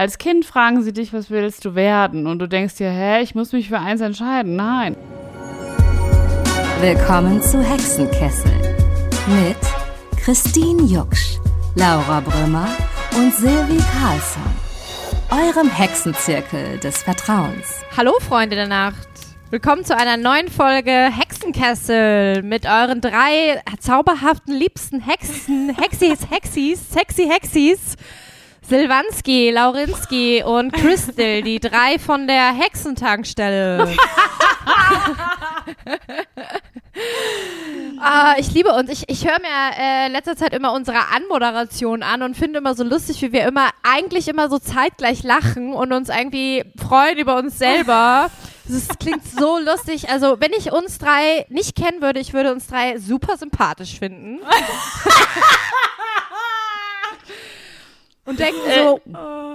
Als Kind fragen sie dich, was willst du werden? Und du denkst dir, hä, ich muss mich für eins entscheiden. Nein. Willkommen zu Hexenkessel mit Christine Jucksch, Laura Brümmer und Silvi Carlsson. Eurem Hexenzirkel des Vertrauens. Hallo Freunde der Nacht. Willkommen zu einer neuen Folge Hexenkessel mit euren drei zauberhaften liebsten Hexen, Hexis, Hexis, sexy Hexis. Silvanski, Laurinski und Crystal, die drei von der Hexentankstelle. ah, ich liebe uns. Ich, ich höre mir äh, letzter Zeit immer unsere Anmoderation an und finde immer so lustig, wie wir immer eigentlich immer so zeitgleich lachen und uns irgendwie freuen über uns selber. Das klingt so lustig. Also, wenn ich uns drei nicht kennen würde, ich würde uns drei super sympathisch finden. und denken so,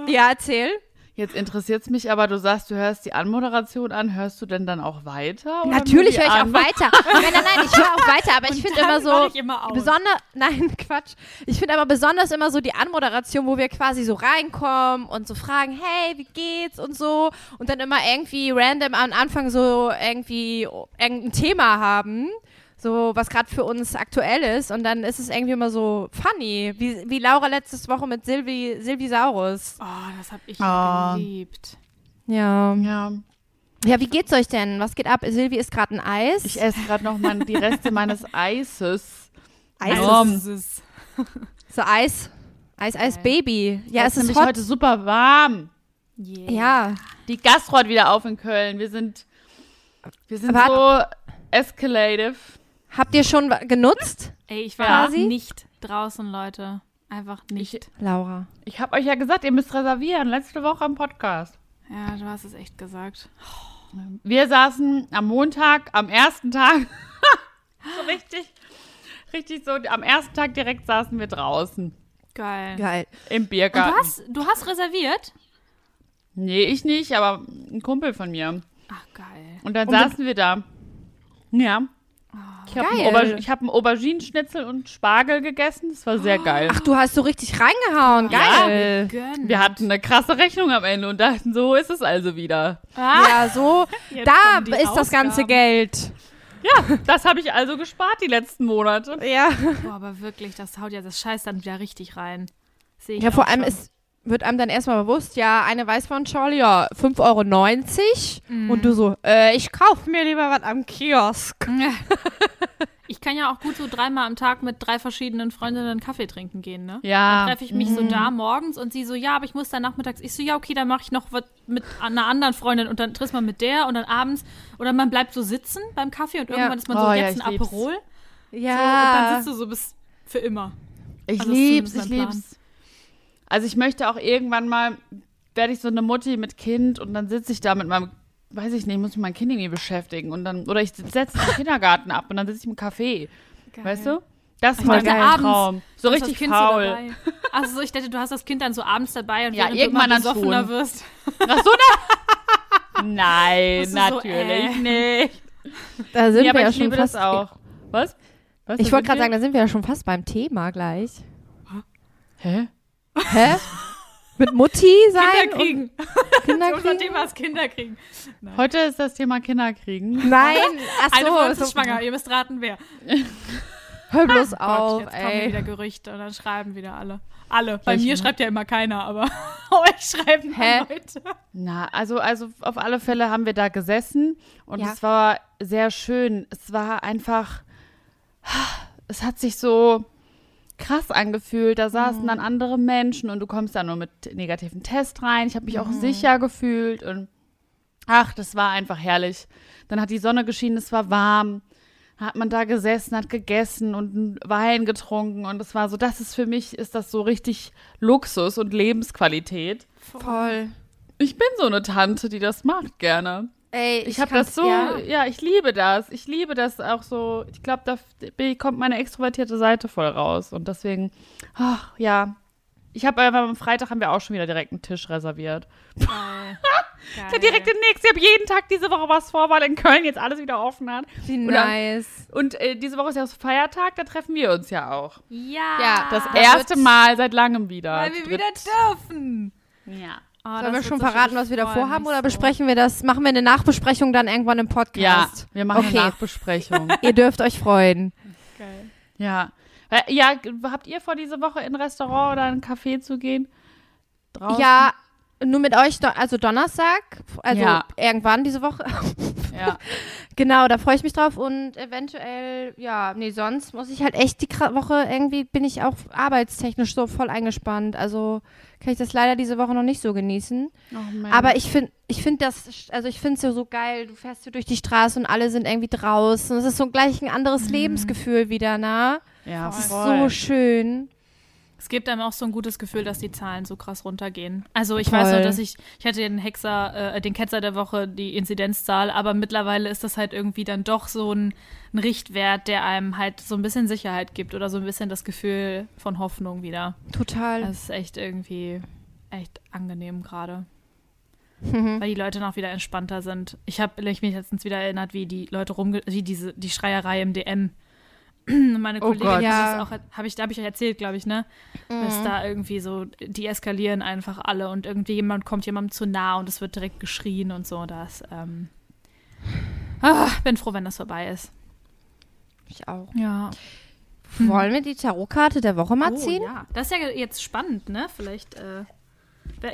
ja, erzähl. Jetzt interessiert es mich aber, du sagst, du hörst die Anmoderation an. Hörst du denn dann auch weiter? Natürlich höre ich auch An- weiter. Nein, nein, nein, ich höre auch weiter, aber ich finde immer so immer besonders, nein, Quatsch. Ich finde aber besonders immer so die Anmoderation, wo wir quasi so reinkommen und so fragen, hey, wie geht's und so und dann immer irgendwie random am Anfang so irgendwie irgendein Thema haben. So, was gerade für uns aktuell ist. Und dann ist es irgendwie immer so funny. Wie, wie Laura letztes Woche mit Silvi, Silvisaurus. Oh, das hab ich Oh. geliebt. Ja. Ja, Ja, wie geht's euch denn? Was geht ab? Silvi isst gerade ein Eis. ich esse gerade noch mal die Reste meines Eises. Eis Warum? Das ist So Eis. Eis, Eis, Baby. Ja, es ist nämlich hot. heute super warm. yeah. Ja. Die Gastro hat wieder auf in Köln. Wir sind, wir sind so escalative. Habt ihr schon genutzt? Ey, ich war Quasi? nicht draußen, Leute. Einfach nicht. Laura. Ich habe euch ja gesagt, ihr müsst reservieren. Letzte Woche am Podcast. ja, du hast es echt gesagt. Wir saßen am Montag, am ersten Tag, so richtig, richtig so, am ersten Tag direkt saßen wir draußen Geil. Geil. im Biergarten. du hast, du hast reserviert? Nee, ich nicht, aber ein Kumpel von mir. Ach, geil. Und dann Und dann- saßen wir da. Ja. Ich habe einen, Auber hab einen Auberginenschnitzel und Spargel gegessen. Das war sehr geil. Ach, du hast so richtig reingehauen. Geil. Gönn. Wir hatten eine krasse Rechnung am Ende und dachten, so ist es also wieder. Ja, so. Jetzt Da ist das ganze Ausgaben. Geld. Ja, das habe ich also gespart die letzten Monate. Ja. Boah, aber wirklich, das haut ja das Scheiß dann wieder richtig rein. Sehe ich Ja, vor allem schon. ist, wird einem dann erstmal bewusst, ja, eine Weißweinschorle, ja, 5,90 Euro. Und du so, äh, ich kauf mir lieber was am Kiosk. Ich kann ja auch gut so dreimal am Tag mit drei verschiedenen Freundinnen Kaffee trinken gehen, ne? Ja. Dann treffe ich mich so da morgens und sie so, ja, aber ich muss dann nachmittags. Ich so, ja, okay, dann mache ich noch was mit einer anderen Freundin und dann trifft man mit der und dann abends. Oder man bleibt so sitzen beim Kaffee und irgendwann ist man so, Oh, ja, jetzt ein ich lieb's. Aperol. So, und Ja. dann sitzt du so bis für immer. Ich Also lieb's, ich lieb's. Also ich möchte auch irgendwann mal, werde ich so eine Mutti mit Kind und dann sitze ich da mit meinem, weiß ich nicht, muss ich mein Kind irgendwie beschäftigen und dann, oder ich setze den Kindergarten ab und dann sitze ich im Café. Weißt du? Das ist Ich mein. Traum. So richtig das Kind faul. So dabei. also ich dachte, du hast das Kind dann so abends dabei und Ja, während irgendwann du dann immer besoffener schon. wirst. Ach so, ne? Nein, du so, natürlich äh. nicht. Da sind Ja, aber wir ja ich schon liebe fast. das auch. Was? Was Ich wollte gerade sagen, da sind wir ja schon fast beim Thema gleich. Hä? Hä? Mit Mutti sein? Kinder kriegen. Und Kinder Unser? Thema ist Kinder kriegen. Heute ist das Thema Kinderkriegen. Nein, Eine von achso. uns So, ist schwanger. Ihr müsst raten, wer. hör bloß Gott, auf, jetzt kommen wieder ey. Gerüchte und dann schreiben wieder alle. Alle. Bei Welche? mir schreibt ja immer keiner, aber euch schreiben Hä? Leute. Na, also, also auf alle Fälle haben wir da gesessen und Ja. es war sehr schön. Es war einfach, es hat sich so krass angefühlt. Da saßen Mhm. dann andere Menschen und du kommst da nur mit negativen Test rein. Ich habe mich auch Mhm. sicher gefühlt und ach, das war einfach herrlich. Dann hat die Sonne geschienen, es war warm. Hat man da gesessen, hat gegessen und einen Wein getrunken und es war so, das ist für mich, ist das so richtig Luxus und Lebensqualität. Voll. Ich bin so eine Tante, die das macht gerne. Ey, Ich, habe kann's- das so, ja. ich liebe das. Ich liebe das auch so. Ich glaube, da kommt meine extrovertierte Seite voll raus. Und deswegen, ach, ja. Ich habe am Freitag haben wir auch schon wieder direkt einen Tisch reserviert. Ich habe direkt den nächsten. Ich habe jeden Tag diese Woche was vor, weil in Köln jetzt alles wieder offen hat. Wie nice. Und äh, diese Woche ist ja so Feiertag, da treffen wir uns ja auch. Ja. Ja, Das Da erste Mal seit langem wieder. Weil wir wieder dürfen. Ja. Ah, Sollen wir schon verraten, was wir da vorhaben oder so. besprechen wir das? Machen wir eine Nachbesprechung dann irgendwann im Ja, Podcast? wir machen Okay. eine Nachbesprechung. Ihr dürft euch freuen. Geil. ja. Äh, Ja, habt ihr vor, diese Woche in ein Restaurant oder ein Café zu gehen? Draußen? Ja, nur mit euch, also Donnerstag, also Ja. irgendwann diese Woche. Ja. genau, da freue ich mich drauf und eventuell, ja, nee, sonst muss ich halt echt die Woche irgendwie, bin ich auch arbeitstechnisch so voll eingespannt. Also kann ich das leider diese Woche noch nicht so genießen. Oh. Aber ich finde, ich finde das, also ich finde es ja so geil. Du fährst hier durch die Straße und alle sind irgendwie draußen. Es ist so gleich ein anderes Lebensgefühl wieder, na? ja, Das ist voll. so schön. Es gibt einem auch so ein gutes Gefühl, dass die Zahlen so krass runtergehen. Also ich Voll. weiß noch, dass ich, ich hatte den Hexer, äh, den Ketzer der Woche, die Inzidenzzahl, aber mittlerweile ist das halt irgendwie dann doch so ein, ein Richtwert, der einem halt so ein bisschen Sicherheit gibt oder so ein bisschen das Gefühl von Hoffnung wieder. Total. Das ist echt irgendwie echt angenehm gerade. Mhm. Weil die Leute noch wieder entspannter sind. Ich habe mich letztens wieder erinnert, wie die Leute rumge... wie diese, die Schreierei im DM. Meine Oh Kollegin Ja. das auch, habe ich, hab ich euch erzählt, glaube ich, ne? Dass da irgendwie so, die eskalieren einfach alle und irgendwie jemand kommt jemandem zu nah und es wird direkt geschrien und so. Das, ähm, ah, bin froh, wenn das vorbei ist. Ich auch. Ja. Wollen wir die Tarotkarte der Woche mal Oh, ziehen? ja. Das ist ja jetzt spannend, ne? Vielleicht, äh,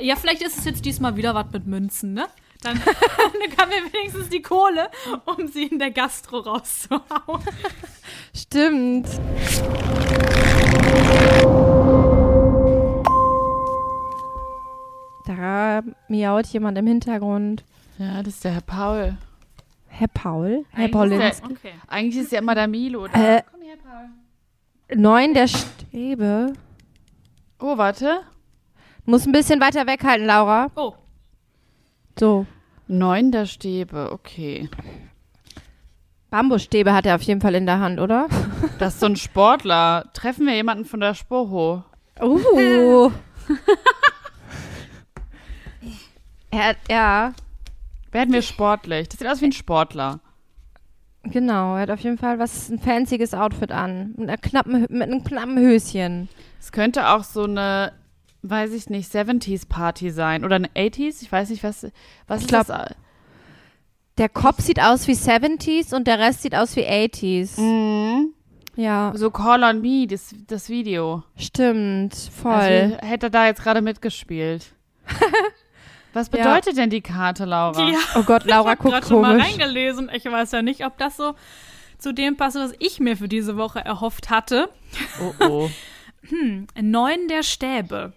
ja, vielleicht ist es jetzt diesmal wieder was mit Münzen, ne? Dann, dann haben wir wenigstens die Kohle, um sie in der Gastro rauszuhauen. Stimmt. Da miaut jemand im Hintergrund. Ja, das ist der Herr Paul. Herr Paul? Herr Eigentlich Paulinski. ist Okay. Eigentlich ist ja immer der Milo. Da. Äh, Komm her, Paul. neun der Stäbe. Oh, warte. Muss ein bisschen weiter weghalten, Laura. Oh, So. Neun der Stäbe, okay. Bambusstäbe hat er auf jeden Fall in der Hand, oder? Das ist so ein Sportler. Treffen wir jemanden von der Spoho? Uh. er, ja, Werden wir sportlich? Das sieht aus wie ein Sportler. genau. Er hat auf jeden Fall was, ein fancyes Outfit an. Mit, einer knappen, mit einem knappen Höschen. Es könnte auch so eine, weiß ich nicht, 70s Party sein. Oder eine 80s? Ich weiß nicht, was, was Ich ist glaub- das? Der Kopf sieht aus wie 70s und der Rest sieht aus wie 80s. Mhm. Ja, So Call on Me, das, das Video. stimmt. Voll. Also hätte da jetzt gerade mitgespielt. Was Ja. bedeutet denn die Karte, Laura? ja. oh Gott, Laura ich habe guckt gerade schon mal komisch. reingelesen. Ich weiß ja nicht, ob das so zu dem passt, was ich mir für diese Woche erhofft hatte. Oh, oh. Neun der Stäbe.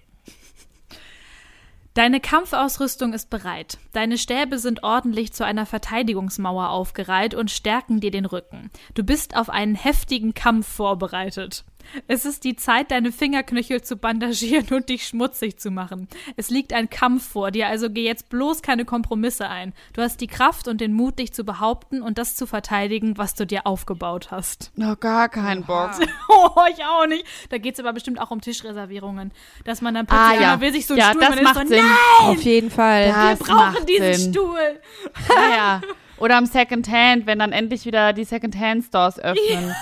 Deine Kampfausrüstung ist bereit. Deine Stäbe sind ordentlich zu einer Verteidigungsmauer aufgereiht und stärken dir den Rücken. Du bist auf einen heftigen Kampf vorbereitet. Es ist die Zeit, deine Fingerknöchel zu bandagieren und dich schmutzig zu machen. Es liegt ein Kampf vor dir, also geh jetzt bloß keine Kompromisse ein. Du hast die Kraft und den Mut, dich zu behaupten und das zu verteidigen, was du dir aufgebaut hast. Noch gar keinen Bock. Oh, ich auch nicht. Da geht es aber bestimmt auch um Tischreservierungen. Dass man dann plötzlich, Ah, ja. will sich so einen Ja, Stuhl, das macht so, Sinn. nein, Auf jeden Fall. Das wir brauchen macht diesen Sinn. Stuhl. Naja. Oder am Secondhand, wenn dann endlich wieder die Secondhand-Stores öffnen.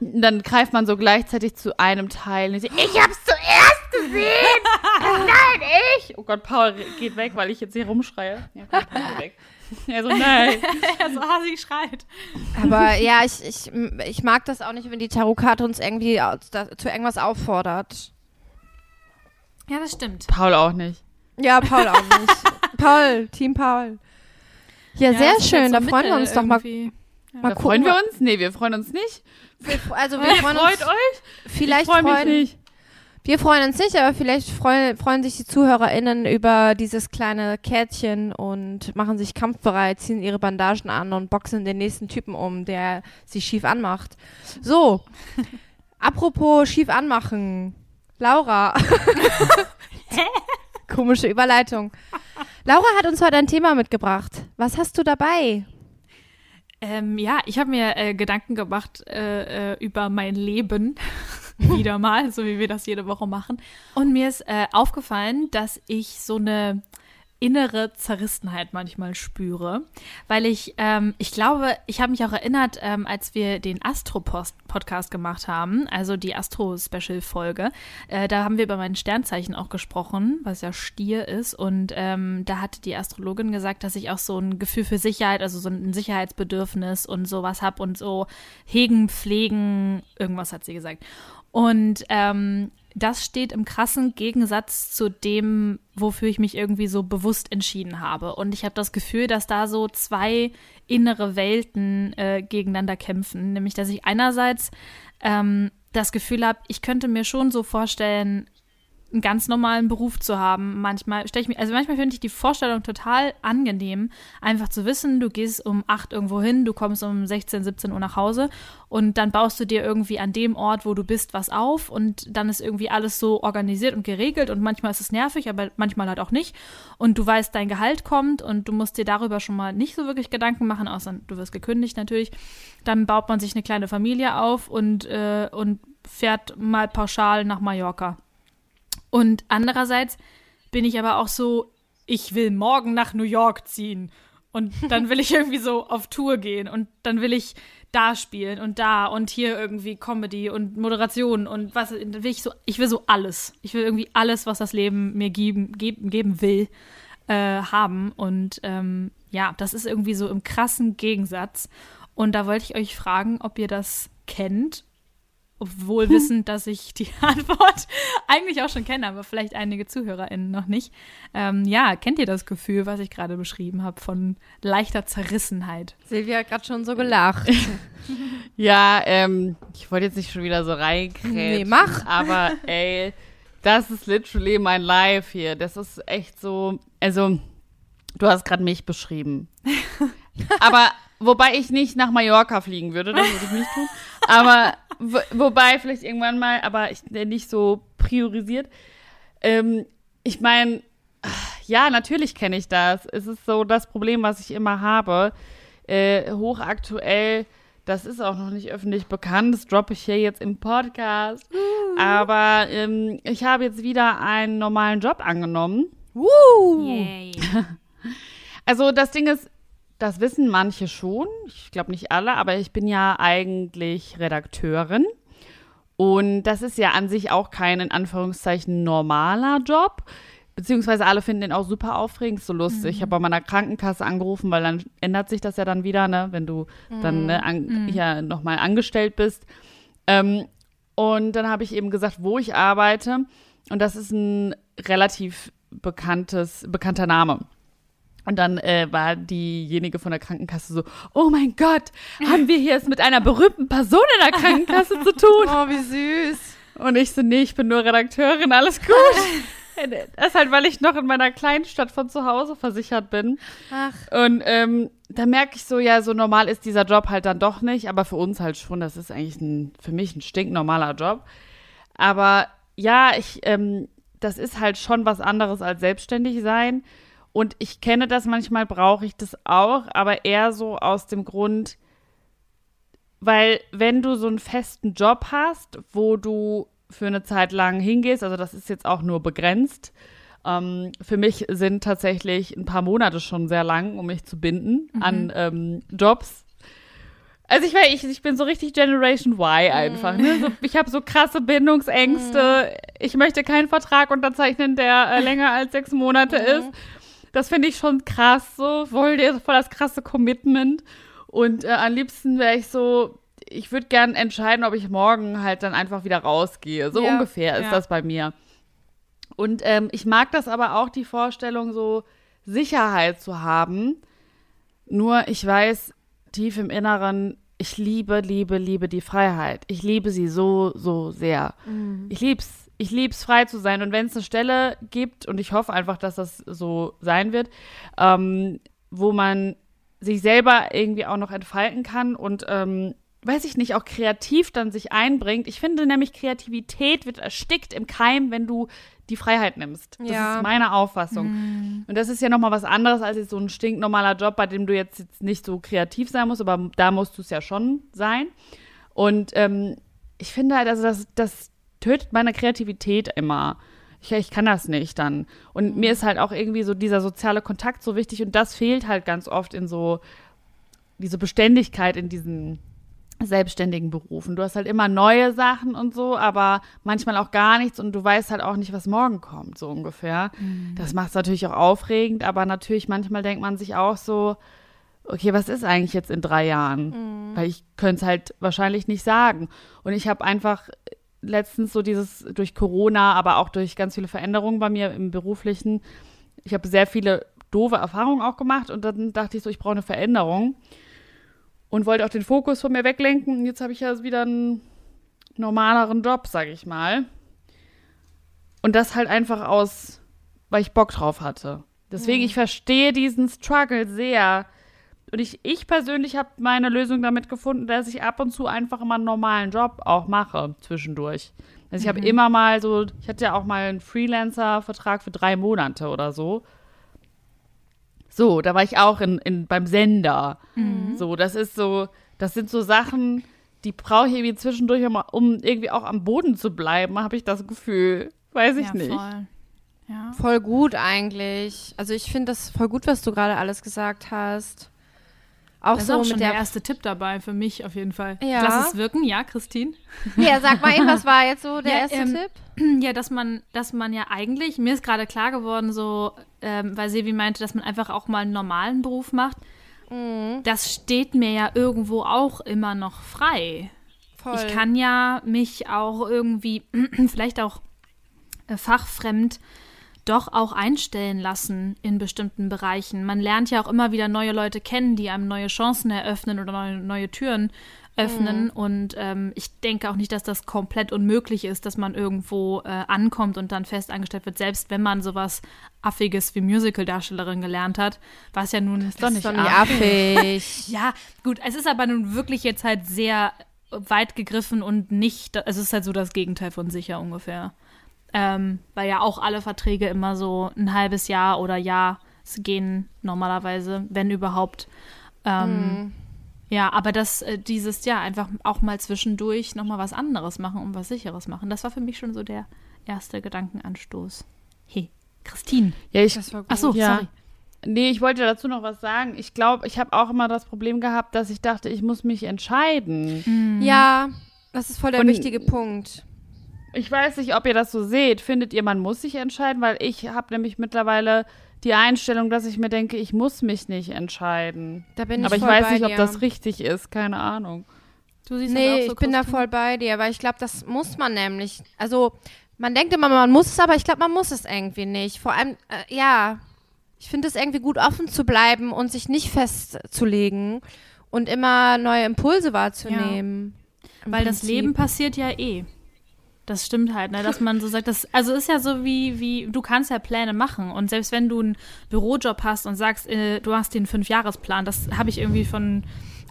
Dann greift man so gleichzeitig zu einem Teil. Und ich, ich hab's zuerst gesehen! nein, ich! Oh Gott, Paul geht weg, weil ich jetzt hier rumschreie. Ja, komm, Paul, weg. Er so, nein. Er so hasig schreit. Aber ja, ich, ich, ich mag das auch nicht, wenn die Tarotkarte uns irgendwie zu irgendwas auffordert. Ja, das stimmt. Paul auch nicht. Ja, Paul auch nicht. Paul, Team Paul. Ja, sehr das ist schön. jetzt Da so freuen wir uns doch mal. irgendwie. mal Da freuen wir uns? Nee, wir freuen uns nicht. Also wir Ihr freuen freut uns. euch? Vielleicht ich freu mich freuen, nicht. wir freuen uns nicht, aber vielleicht freuen, freuen sich die ZuhörerInnen über dieses kleine Kärtchen und machen sich kampfbereit, ziehen ihre Bandagen an und boxen den nächsten Typen um, der sie schief anmacht. So. Apropos schief anmachen. Laura. Komische Überleitung. Laura hat uns heute ein Thema mitgebracht. Was hast du dabei? Ähm, ja, ich habe mir äh, Gedanken gemacht äh, äh, über mein Leben. Wieder mal, so wie wir das jede Woche machen. Und mir ist äh, aufgefallen, dass ich so eine innere Zerrissenheit manchmal spüre, weil ich, ähm, ich glaube, ich habe mich auch erinnert, ähm, als wir den Astro-Podcast gemacht haben, also die Astro-Special-Folge, äh, da haben wir über mein Sternzeichen auch gesprochen, was ja Stier ist und ähm, da hatte die Astrologin gesagt, dass ich auch so ein Gefühl für Sicherheit, also so ein Sicherheitsbedürfnis und sowas habe und so hegen, pflegen, irgendwas hat sie gesagt. Und ähm, das steht im krassen Gegensatz zu dem, wofür ich mich irgendwie so bewusst entschieden habe. Und ich habe das Gefühl, dass da so zwei innere Welten äh, gegeneinander kämpfen. Nämlich, dass ich einerseits ähm, das Gefühl habe, ich könnte mir schon so vorstellen, einen ganz normalen Beruf zu haben. Manchmal stelle ich mir, also manchmal finde ich die Vorstellung total angenehm, einfach zu wissen, du gehst um acht irgendwo hin, du kommst um 16, 17 Uhr nach Hause und dann baust du dir irgendwie an dem Ort, wo du bist, was auf und dann ist irgendwie alles so organisiert und geregelt und manchmal ist es nervig, aber manchmal halt auch nicht und du weißt, dein Gehalt kommt und du musst dir darüber schon mal nicht so wirklich Gedanken machen, außer du wirst gekündigt natürlich. Dann baut man sich eine kleine Familie auf und, äh, und fährt mal pauschal nach Mallorca. Und andererseits bin ich aber auch so, ich will morgen nach New York ziehen. Und dann will ich irgendwie so auf Tour gehen und dann will ich da spielen und da und hier irgendwie Comedy und Moderation und was will ich so, ich will so alles. Ich will irgendwie alles, was das Leben mir geben, geben, geben will, äh, haben. Und ähm, ja, das ist irgendwie so im krassen Gegensatz. Und da wollte ich euch fragen, ob ihr das kennt obwohl wissend, dass ich die Antwort eigentlich auch schon kenne, aber vielleicht einige ZuhörerInnen noch nicht. Ähm, ja, kennt ihr das Gefühl, was ich gerade beschrieben habe, von leichter Zerrissenheit? Silvia hat gerade schon so gelacht. ja, ähm, ich wollte jetzt nicht schon wieder so reinkrätschen. Nee, mach. Aber ey, das ist literally mein Life hier. Das ist echt so, also, du hast gerade mich beschrieben. aber wobei ich nicht nach Mallorca fliegen würde, das würde ich nicht tun. Aber wobei vielleicht irgendwann mal, aber ich, nicht so priorisiert. Ähm, ich meine, ja, natürlich kenne ich das. Es ist so das Problem, was ich immer habe. Äh, hochaktuell, das ist auch noch nicht öffentlich bekannt, das droppe ich hier jetzt im Podcast. Uh. Aber ähm, ich habe jetzt wieder einen normalen Job angenommen. Uh. Yay. Also das Ding ist, das wissen manche schon, ich glaube nicht alle, aber ich bin ja eigentlich Redakteurin. Und das ist ja an sich auch kein in Anführungszeichen normaler Job. Beziehungsweise alle finden den auch super aufregend, so lustig. Mhm. Ich habe bei meiner Krankenkasse angerufen, weil dann ändert sich das ja dann wieder, ne, wenn du mhm. dann ne, an, mhm. ja nochmal angestellt bist. Ähm, und dann habe ich eben gesagt, wo ich arbeite. Und das ist ein relativ bekanntes, bekannter Name. Und dann äh, war diejenige von der Krankenkasse so, oh mein Gott, haben wir hier es mit einer berühmten Person in der Krankenkasse zu tun? Oh, wie süß. Und ich so, nee, ich bin nur Redakteurin, alles gut. das ist halt, weil ich noch in meiner kleinen Stadt von zu Hause versichert bin. Ach. Und ähm, da merke ich so, ja, so normal ist dieser Job halt dann doch nicht, aber für uns halt schon. Das ist eigentlich ein, für mich ein stinknormaler Job. Aber ja, ich, ähm, das ist halt schon was anderes als selbstständig sein. Und ich kenne das, manchmal brauche ich das auch, aber eher so aus dem Grund, weil wenn du so einen festen Job hast, wo du für eine Zeit lang hingehst, also das ist jetzt auch nur begrenzt, ähm, für mich sind tatsächlich ein paar Monate schon sehr lang, um mich zu binden mhm. an ähm, Jobs. Also ich, ich, ich bin so richtig Generation Y einfach. Mhm. Ne? So, ich habe so krasse Bindungsängste. Mhm. Ich möchte keinen Vertrag unterzeichnen, der äh, länger als sechs Monate mhm. ist. Das finde ich schon krass, so voll, voll das krasse Commitment. Und äh, am liebsten wäre ich so, ich würde gern entscheiden, ob ich morgen halt dann einfach wieder rausgehe. So ja, ungefähr ist ja. das bei mir. Und ähm, ich mag das aber auch, die Vorstellung, so Sicherheit zu haben. Nur ich weiß tief im Inneren, ich liebe, liebe, liebe die Freiheit. Ich liebe sie so, so sehr. Mhm. Ich lieb's ich liebe es, frei zu sein. Und wenn es eine Stelle gibt, und ich hoffe einfach, dass das so sein wird, ähm, wo man sich selber irgendwie auch noch entfalten kann und, ähm, weiß ich nicht, auch kreativ dann sich einbringt. Ich finde nämlich, Kreativität wird erstickt im Keim, wenn du die Freiheit nimmst. Das ja. ist meine Auffassung. Mhm. Und das ist ja nochmal was anderes als jetzt so ein stinknormaler Job, bei dem du jetzt, jetzt nicht so kreativ sein musst, aber da musst du es ja schon sein. Und ähm, ich finde halt, also, dass, dass tötet meine Kreativität immer. ich, ich kann das nicht dann. Und mir ist halt auch irgendwie so dieser soziale Kontakt so wichtig und das fehlt halt ganz oft in so diese Beständigkeit in diesen selbstständigen Berufen. Du hast halt immer neue Sachen und so, aber manchmal auch gar nichts und du weißt halt auch nicht, was morgen kommt, so ungefähr. Das macht es natürlich auch aufregend, aber natürlich manchmal denkt man sich auch so, okay, was ist eigentlich jetzt in drei Jahren? Weil ich könnte es halt wahrscheinlich nicht sagen. Und ich habe einfach letztens so dieses durch Corona, aber auch durch ganz viele Veränderungen bei mir im beruflichen, ich habe sehr viele doofe Erfahrungen auch gemacht und dann dachte ich so, ich brauche eine Veränderung und wollte auch den Fokus von mir weglenken. Und jetzt habe ich ja wieder einen normaleren Job, sage ich mal. Und das halt einfach aus, weil ich Bock drauf hatte. Deswegen, ich verstehe diesen Struggle sehr. Und ich, ich persönlich habe meine Lösung damit gefunden, dass ich ab und zu einfach immer einen normalen Job auch mache zwischendurch. Also ich habe immer mal so, ich hatte ja auch mal einen Freelancer-Vertrag für drei Monate oder so. So, da war ich auch in, in, beim Sender. So, das ist so, das sind so Sachen, die brauche ich irgendwie zwischendurch, um, um irgendwie auch am Boden zu bleiben, habe ich das Gefühl. Weiß ich ja, nicht. Voll. Ja. Voll gut eigentlich. Also ich finde das voll gut, was du gerade alles gesagt hast. Auch Das ist so auch schon der. der erste Tipp dabei für mich auf jeden Fall. Ja. Lass es wirken, ja, Christine? Ja, sag mal eben, was war jetzt so der Ja, erste ähm, Tipp? Ja, dass man, dass man ja eigentlich, mir ist gerade klar geworden, so, ähm, weil Sevi meinte, dass man einfach auch mal einen normalen Beruf macht. Mhm. Das steht mir ja irgendwo auch immer noch frei. Voll. Ich kann ja mich auch irgendwie, vielleicht auch äh, fachfremd, doch auch einstellen lassen in bestimmten Bereichen. Man lernt ja auch immer wieder neue Leute kennen, die einem neue Chancen eröffnen oder neue, neue Türen öffnen. Und ähm, ich denke auch nicht, dass das komplett unmöglich ist, dass man irgendwo äh, ankommt und dann fest angestellt wird, selbst wenn man sowas Affiges wie Musical-Darstellerin gelernt hat, was ja nun doch nicht Ist doch nicht affig. ja, gut, es ist aber nun wirklich jetzt halt sehr weit gegriffen und nicht, also es ist halt so das Gegenteil von sicher ungefähr. Ähm, weil ja auch alle Verträge immer so ein halbes Jahr oder Jahr gehen normalerweise, wenn überhaupt. Ähm, Ja, aber das, äh, dieses Jahr einfach auch mal zwischendurch nochmal was anderes machen und was Sicheres machen. Das war für mich schon so der erste Gedankenanstoß. Hey, Christine. Ja, ich, Das war gut. Ach so, Ja. sorry. Nee, ich wollte dazu noch was sagen. Ich glaube, ich habe auch immer das Problem gehabt, dass ich dachte, ich muss mich entscheiden. Ja, das ist voll der Und- wichtige Punkt. Ich weiß nicht, ob ihr das so seht. Findet ihr, man muss sich entscheiden? Weil ich habe nämlich mittlerweile die Einstellung, dass ich mir denke, ich muss mich nicht entscheiden. Da bin ich Aber ich voll weiß nicht, ob das richtig ist. Keine Ahnung. Du siehst das Nee, auch so, ich bin da Christine? voll bei dir, weil ich glaube, das muss man nämlich. Also, man denkt immer, man muss es, aber ich glaube, man muss es irgendwie nicht. Vor allem, äh, ja, ich finde es irgendwie gut, offen zu bleiben und sich nicht festzulegen und immer neue Impulse wahrzunehmen. Im Weil das Prinzip. Leben passiert ja eh. Das stimmt halt, ne? dass man so sagt, das, also ist ja so wie, wie, du kannst ja Pläne machen und selbst wenn du einen Bürojob hast und sagst, äh, du hast den Fünfjahresplan, das habe ich irgendwie von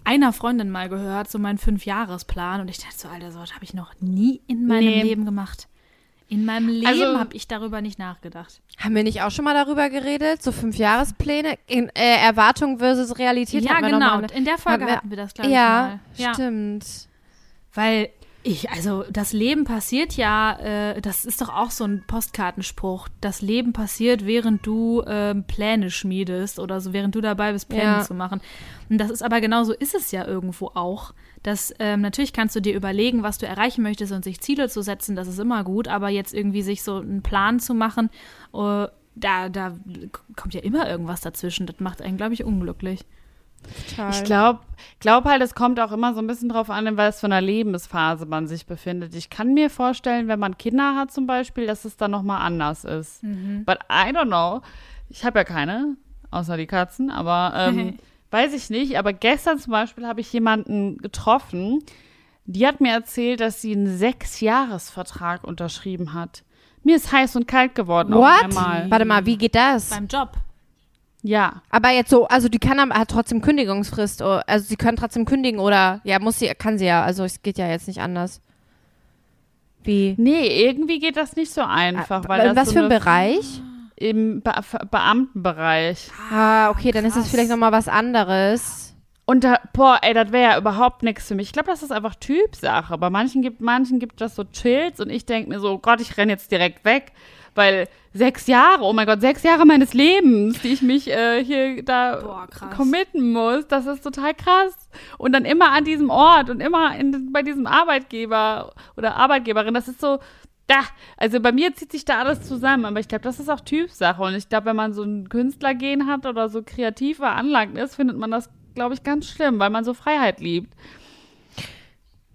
einer Freundin mal gehört, so mein Fünfjahresplan und ich dachte so, Alter, so was habe ich noch nie in meinem Nee. Leben gemacht. In meinem Leben Also- habe ich darüber nicht nachgedacht. Haben wir nicht auch schon mal darüber geredet? So fünf Jahrespläne? In, äh, Erwartung versus Realität? ja, genau. In der Folge hatten wir das, glaube ich, Ja, mal. Ja, stimmt. Weil ich, also das Leben passiert ja, äh, das ist doch auch so ein Postkartenspruch. Das Leben passiert, während du ähm, Pläne schmiedest oder so, während du dabei bist, Pläne Ja. zu machen. Und das ist aber genauso ist es ja irgendwo auch. Dass ähm, natürlich kannst du dir überlegen, was du erreichen möchtest und sich Ziele zu setzen, das ist immer gut, aber jetzt irgendwie sich so einen Plan zu machen, äh, da, da kommt ja immer irgendwas dazwischen. Das macht einen, glaube ich, unglücklich. Total. Ich glaube glaub halt, es kommt auch immer so ein bisschen drauf an, in was für einer Lebensphase man sich befindet. Ich kann mir vorstellen, wenn man Kinder hat zum Beispiel, dass es dann nochmal anders ist. But I don't know. Ich habe ja keine, außer die Katzen, aber ähm, weiß ich nicht. Aber gestern zum Beispiel habe ich jemanden getroffen, die hat mir erzählt, dass sie einen Sechsjahresvertrag unterschrieben hat. Mir ist heiß und kalt geworden auf What? einmal. Warte mal, wie geht das? Beim Job. Ja. Aber jetzt so, also die kann aber- hat trotzdem Kündigungsfrist. oh, Also sie können trotzdem kündigen oder ja, muss sie, kann sie ja. Also es geht ja jetzt nicht anders. Wie? Nee, irgendwie geht das nicht so einfach. weil In das was so für ein Bereich? Im Be Beamtenbereich. Ah, okay, dann ist es krass. vielleicht nochmal was anderes. Und da, boah, ey, das wäre ja überhaupt nichts für mich. Ich glaube, das ist einfach Typsache. Bei manchen gibt, manchen gibt das so Chills und ich denke mir so, oh Gott, ich renne jetzt direkt weg, weil sechs Jahre, oh mein Gott, sechs Jahre meines Lebens, die ich mich äh, hier da Boah, committen muss, das ist total krass. Und dann immer an diesem Ort und immer in, bei diesem Arbeitgeber oder Arbeitgeberin, das ist so, da, also bei mir zieht sich da alles zusammen, aber ich glaube, das ist auch Typsache. Und ich glaube, wenn man so ein Künstlergen hat oder so kreativ veranlagt ist, findet man das, glaube ich, ganz schlimm, weil man so Freiheit liebt.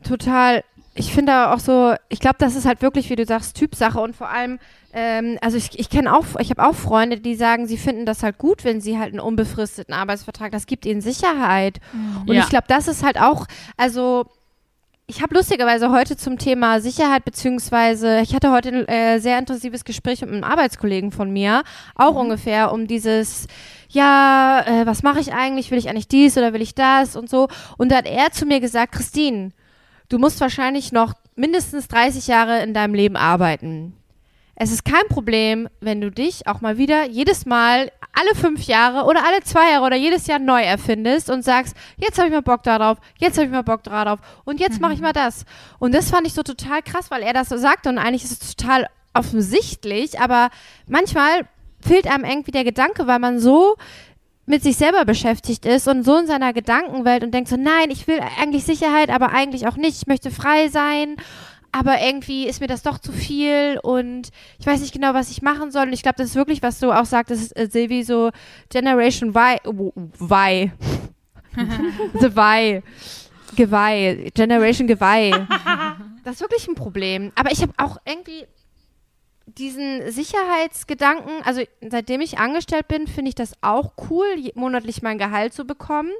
Total. Ich finde auch so, ich glaube, das ist halt wirklich, wie du sagst, Typsache und vor allem, ähm, also ich, ich kenne auch, ich habe auch Freunde, die sagen, sie finden das halt gut, wenn sie halt einen unbefristeten Arbeitsvertrag, das gibt ihnen Sicherheit. Und Ja. ich glaube, das ist halt auch, also ich habe lustigerweise heute zum Thema Sicherheit, beziehungsweise ich hatte heute ein äh, sehr intensives Gespräch mit einem Arbeitskollegen von mir, auch ungefähr um dieses, ja, äh, was mache ich eigentlich? Will ich eigentlich dies oder will ich das und so? Und da hat er zu mir gesagt, Christine, du musst wahrscheinlich noch mindestens 30 Jahre in deinem Leben arbeiten. Es ist kein Problem, wenn du dich auch mal wieder jedes Mal alle fünf Jahre oder alle zwei Jahre oder jedes Jahr neu erfindest und sagst, jetzt habe ich mal Bock darauf, jetzt habe ich mal Bock darauf und jetzt mache ich mal das. Und das fand ich so total krass, weil er das so sagte und eigentlich ist es total offensichtlich, aber manchmal fehlt einem irgendwie der Gedanke, weil man so mit sich selber beschäftigt ist und so in seiner Gedankenwelt und denkt so, nein, ich will eigentlich Sicherheit, aber eigentlich auch nicht, ich möchte frei sein, aber irgendwie ist mir das doch zu viel und ich weiß nicht genau, was ich machen soll. Und ich glaube, das ist wirklich, was du auch sagtest, äh, Silvi, so Generation Y, Y, The Y, Geweih, Generation Geweih. Das ist wirklich ein Problem. Aber ich habe auch irgendwie diesen Sicherheitsgedanken, also seitdem ich angestellt bin, finde ich das auch cool, monatlich mein Gehalt zu bekommen.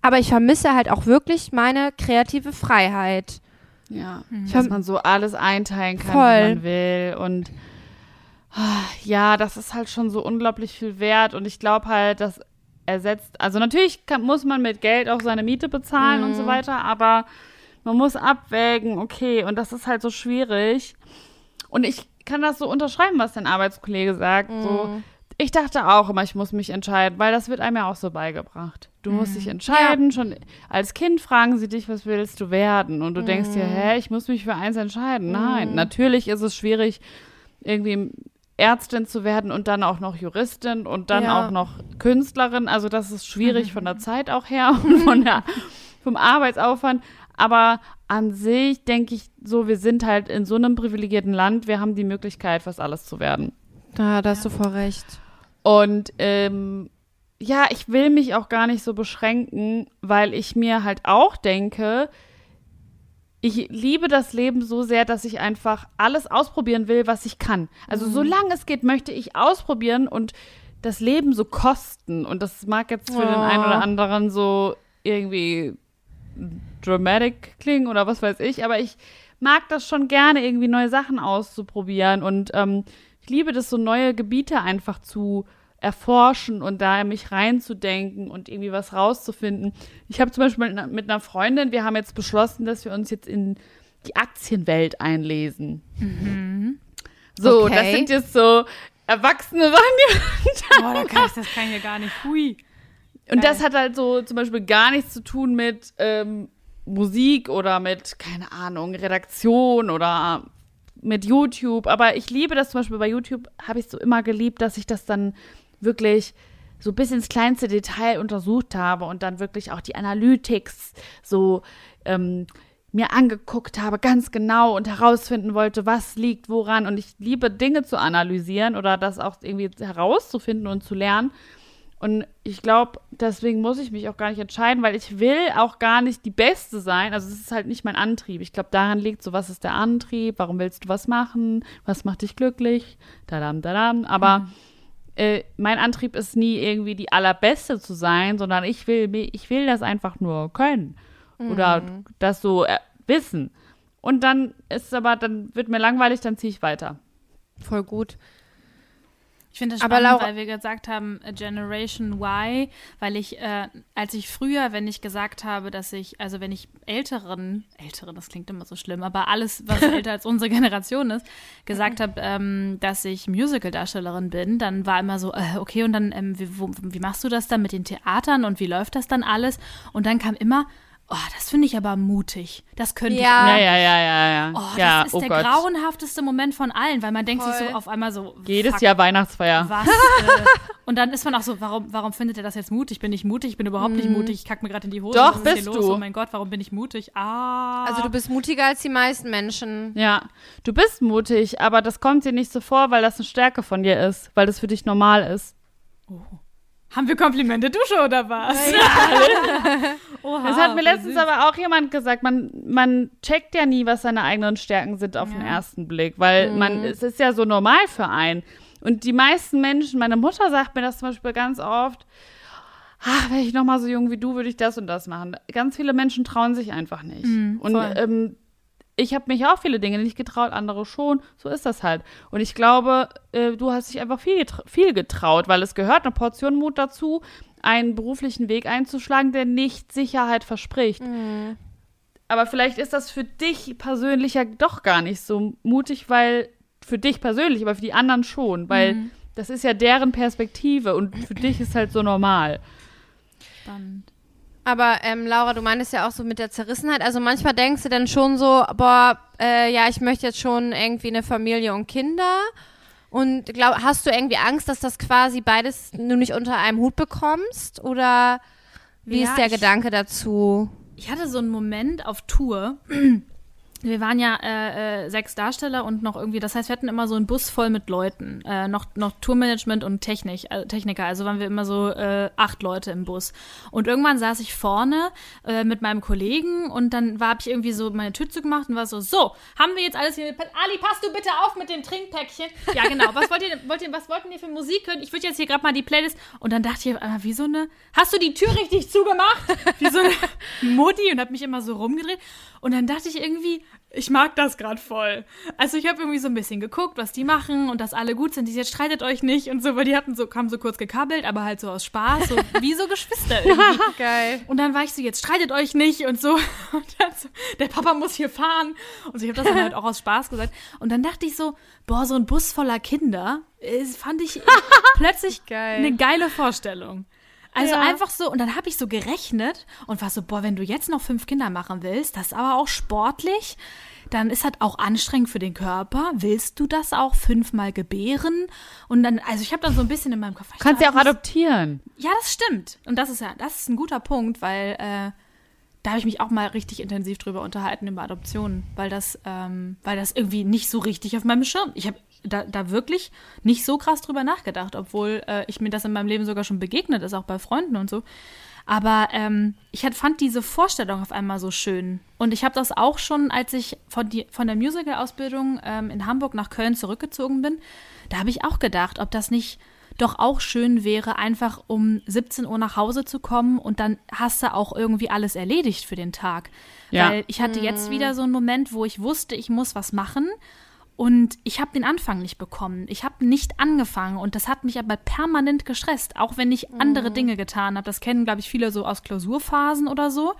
Aber ich vermisse halt auch wirklich meine kreative Freiheit. Ja, Ich dass man so alles einteilen kann, Voll. wie man will. Und ah, ja, das ist halt schon so unglaublich viel wert. Und ich glaube halt, das ersetzt, also natürlich kann, muss man mit Geld auch seine Miete bezahlen und so weiter, aber man muss abwägen, okay, und das ist halt so schwierig. Und ich kann das so unterschreiben, was dein Arbeitskollege sagt. So, ich dachte auch immer, ich muss mich entscheiden, weil das wird einem ja auch so beigebracht. Du musst dich entscheiden. Schon als Kind fragen sie dich, was willst du werden? Und du denkst dir, hä, ich muss mich für eins entscheiden. Nein, natürlich ist es schwierig, irgendwie Ärztin zu werden und dann auch noch Juristin und dann Ja. auch noch Künstlerin. Also das ist schwierig von der Zeit auch her und von der, vom Arbeitsaufwand. Aber an sich denke ich so, wir sind halt in so einem privilegierten Land, wir haben die Möglichkeit, fast alles zu werden. Da, da hast du voll recht. Und ähm, ja, ich will mich auch gar nicht so beschränken, weil ich mir halt auch denke, ich liebe das Leben so sehr, dass ich einfach alles ausprobieren will, was ich kann. Also solange es geht, möchte ich ausprobieren und das Leben so kosten. Und das mag jetzt für den einen oder anderen so irgendwie dramatic klingen oder was weiß ich, aber ich mag das schon gerne, irgendwie neue Sachen auszuprobieren und ähm, ich liebe das, so neue Gebiete einfach zu erforschen und da mich reinzudenken und irgendwie was rauszufinden. Ich habe zum Beispiel mit einer- Freundin, wir haben jetzt beschlossen, dass wir uns jetzt in die Aktienwelt einlesen. So, Okay. das sind jetzt so erwachsene die Boah, da kann ich, das kann ich ja gar nicht. Hui. Und Geil. das hat halt so zum Beispiel gar nichts zu tun mit ähm, Musik oder mit, keine Ahnung, Redaktion oder mit YouTube. Aber ich liebe das zum Beispiel bei YouTube, habe ich so immer geliebt, dass ich das dann wirklich so bis ins kleinste Detail untersucht habe und dann wirklich auch die Analytics so ähm, mir angeguckt habe, ganz genau und herausfinden wollte, was liegt woran. Und ich liebe Dinge zu analysieren oder das auch irgendwie herauszufinden und zu lernen. Und ich glaube, deswegen muss ich mich auch gar nicht entscheiden, weil ich will auch gar nicht die Beste sein. Also es ist halt nicht mein Antrieb. Ich glaube, daran liegt so, was ist der Antrieb? Warum willst du was machen? Was macht dich glücklich? Dadam, dadam. Aber äh, mein Antrieb ist nie irgendwie die allerbeste zu sein, sondern ich will, ich will das einfach nur können. Oder das so äh, wissen. Und dann ist es aber, dann wird mir langweilig, dann ziehe ich weiter. Voll gut. Ich finde Aber spannend, Laura- weil wir gesagt haben, äh, Generation Y, weil ich, äh, als ich früher, wenn ich gesagt habe, dass ich, also wenn ich Älteren, Älteren, das klingt immer so schlimm, aber alles, was älter als unsere Generation ist, gesagt habe, ähm, dass ich Musical-Darstellerin bin, dann war immer so, äh, okay, und dann, ähm, wie, wo, wie machst du das dann mit den Theatern und wie läuft das dann alles? Und dann kam immer, Oh, das finde ich aber mutig. Das könnte Ja. Ja, ja, ja, ja, ja. ich. Oh, ja, das ist oh der Gott. grauenhafteste Moment von allen, weil man denkt sich Voll. so auf einmal so. Jedes fuck, Jahr Weihnachtsfeier. Was? äh, und dann ist man auch so, warum, warum findet ihr das jetzt mutig? Bin ich mutig? Ich bin überhaupt nicht mutig. Ich kacke mir gerade in die Hose. Doch, Was ist hier bist los? du. Oh mein Gott, warum bin ich mutig? Ah. Also du bist mutiger als die meisten Menschen. Ja, du bist mutig, aber das kommt dir nicht so vor, weil das eine Stärke von dir ist, weil das für dich normal ist. Haben wir Komplimente Dusche oder was? Oha, Das hat mir letztens süß. aber auch jemand gesagt, man, man checkt ja nie, was seine eigenen Stärken sind auf den ersten Blick, weil man, es ist ja so normal für einen. Und die meisten Menschen, meine Mutter sagt mir das zum Beispiel ganz oft, ach, wäre ich noch mal so jung wie du, würde ich das und das machen. Ganz viele Menschen trauen sich einfach nicht. und voll. ähm, ich habe mich auch viele Dinge nicht getraut, andere schon. So ist das halt. Und ich glaube, äh, du hast dich einfach viel, getra viel getraut, weil es gehört eine Portion Mut dazu, einen beruflichen Weg einzuschlagen, der nicht Sicherheit verspricht. Aber vielleicht ist das für dich persönlich ja doch gar nicht so mutig, weil für dich persönlich, aber für die anderen schon, weil das ist ja deren Perspektive und für dich ist halt so normal. Spannend. Aber ähm, Laura, du meintest ja auch so mit der Zerrissenheit. Also manchmal denkst du dann schon so, boah, äh, ja, ich möchte jetzt schon irgendwie eine Familie und Kinder. Und glaub, hast du irgendwie Angst, dass das quasi beides du nicht unter einem Hut bekommst? Oder wie Ja, ist der ich- Gedanke dazu? Ich hatte so einen Moment auf Tour. Wir waren ja äh, äh, sechs Darsteller und noch irgendwie, das heißt, wir hatten immer so einen Bus voll mit Leuten, äh, noch, noch Tourmanagement und Technik, äh, Techniker, also waren wir immer so äh, acht Leute im Bus. Und irgendwann saß ich vorne äh, mit meinem Kollegen und dann war hab ich irgendwie so meine Tüte gemacht und war so, so, haben wir jetzt alles hier, Ali, passt du bitte auf mit dem Trinkpäckchen? Ja, genau, was wollt ihr, wollt ihr, was wollten ihr für Musik hören? Ich würde jetzt hier gerade mal die Playlist und dann dachte ich einmal, wie so eine, hast du die Tür richtig zugemacht? Wie so eine Mutti und hab mich immer so rumgedreht und dann dachte ich irgendwie, ich mag das gerade voll. Also ich habe irgendwie so ein bisschen geguckt, was die machen und dass alle gut sind. Die jetzt streitet euch nicht und so, weil die hatten so, haben so kurz gekabbelt, aber halt so aus Spaß, so wie so Geschwister irgendwie. Geil. Und dann war ich so, jetzt streitet euch nicht und so. Und dann so, der Papa muss hier fahren. Und so, ich habe das dann halt auch aus Spaß gesagt. Und dann dachte ich so, boah, so ein Bus voller Kinder, äh, fand ich plötzlich Geil. eine geile Vorstellung. Also Ja. einfach so, und dann habe ich so gerechnet und war so, boah, wenn du jetzt noch fünf Kinder machen willst, das ist aber auch sportlich, dann ist das auch anstrengend für den Körper. Willst du das auch fünfmal gebären? Und dann, also ich habe dann so ein bisschen in meinem Kopf. Kannst ja auch adoptieren. ja, das stimmt. Und das ist ja, das ist ein guter Punkt, weil äh, da habe ich mich auch mal richtig intensiv drüber unterhalten über Adoptionen, weil das, ähm, weil das irgendwie nicht so richtig auf meinem Schirm. Ich habe da, da wirklich nicht so krass drüber nachgedacht, obwohl äh, ich mir das in meinem Leben sogar schon begegnet ist, auch bei Freunden und so. Aber ähm, ich hat, fand diese Vorstellung auf einmal so schön. Und ich habe das auch schon, als ich von, die, von der Musical-Ausbildung ähm, in Hamburg nach Köln zurückgezogen bin, da habe ich auch gedacht, ob das nicht doch auch schön wäre, einfach um 17 Uhr nach Hause zu kommen und dann hast du auch irgendwie alles erledigt für den Tag. Ja. Weil ich hatte jetzt wieder so einen Moment, wo ich wusste, ich muss was machen. Und ich habe den Anfang nicht bekommen. Ich habe nicht angefangen und das hat mich aber permanent gestresst, auch wenn ich andere Dinge getan habe. Das kennen, glaube ich, viele so aus Klausurphasen oder so.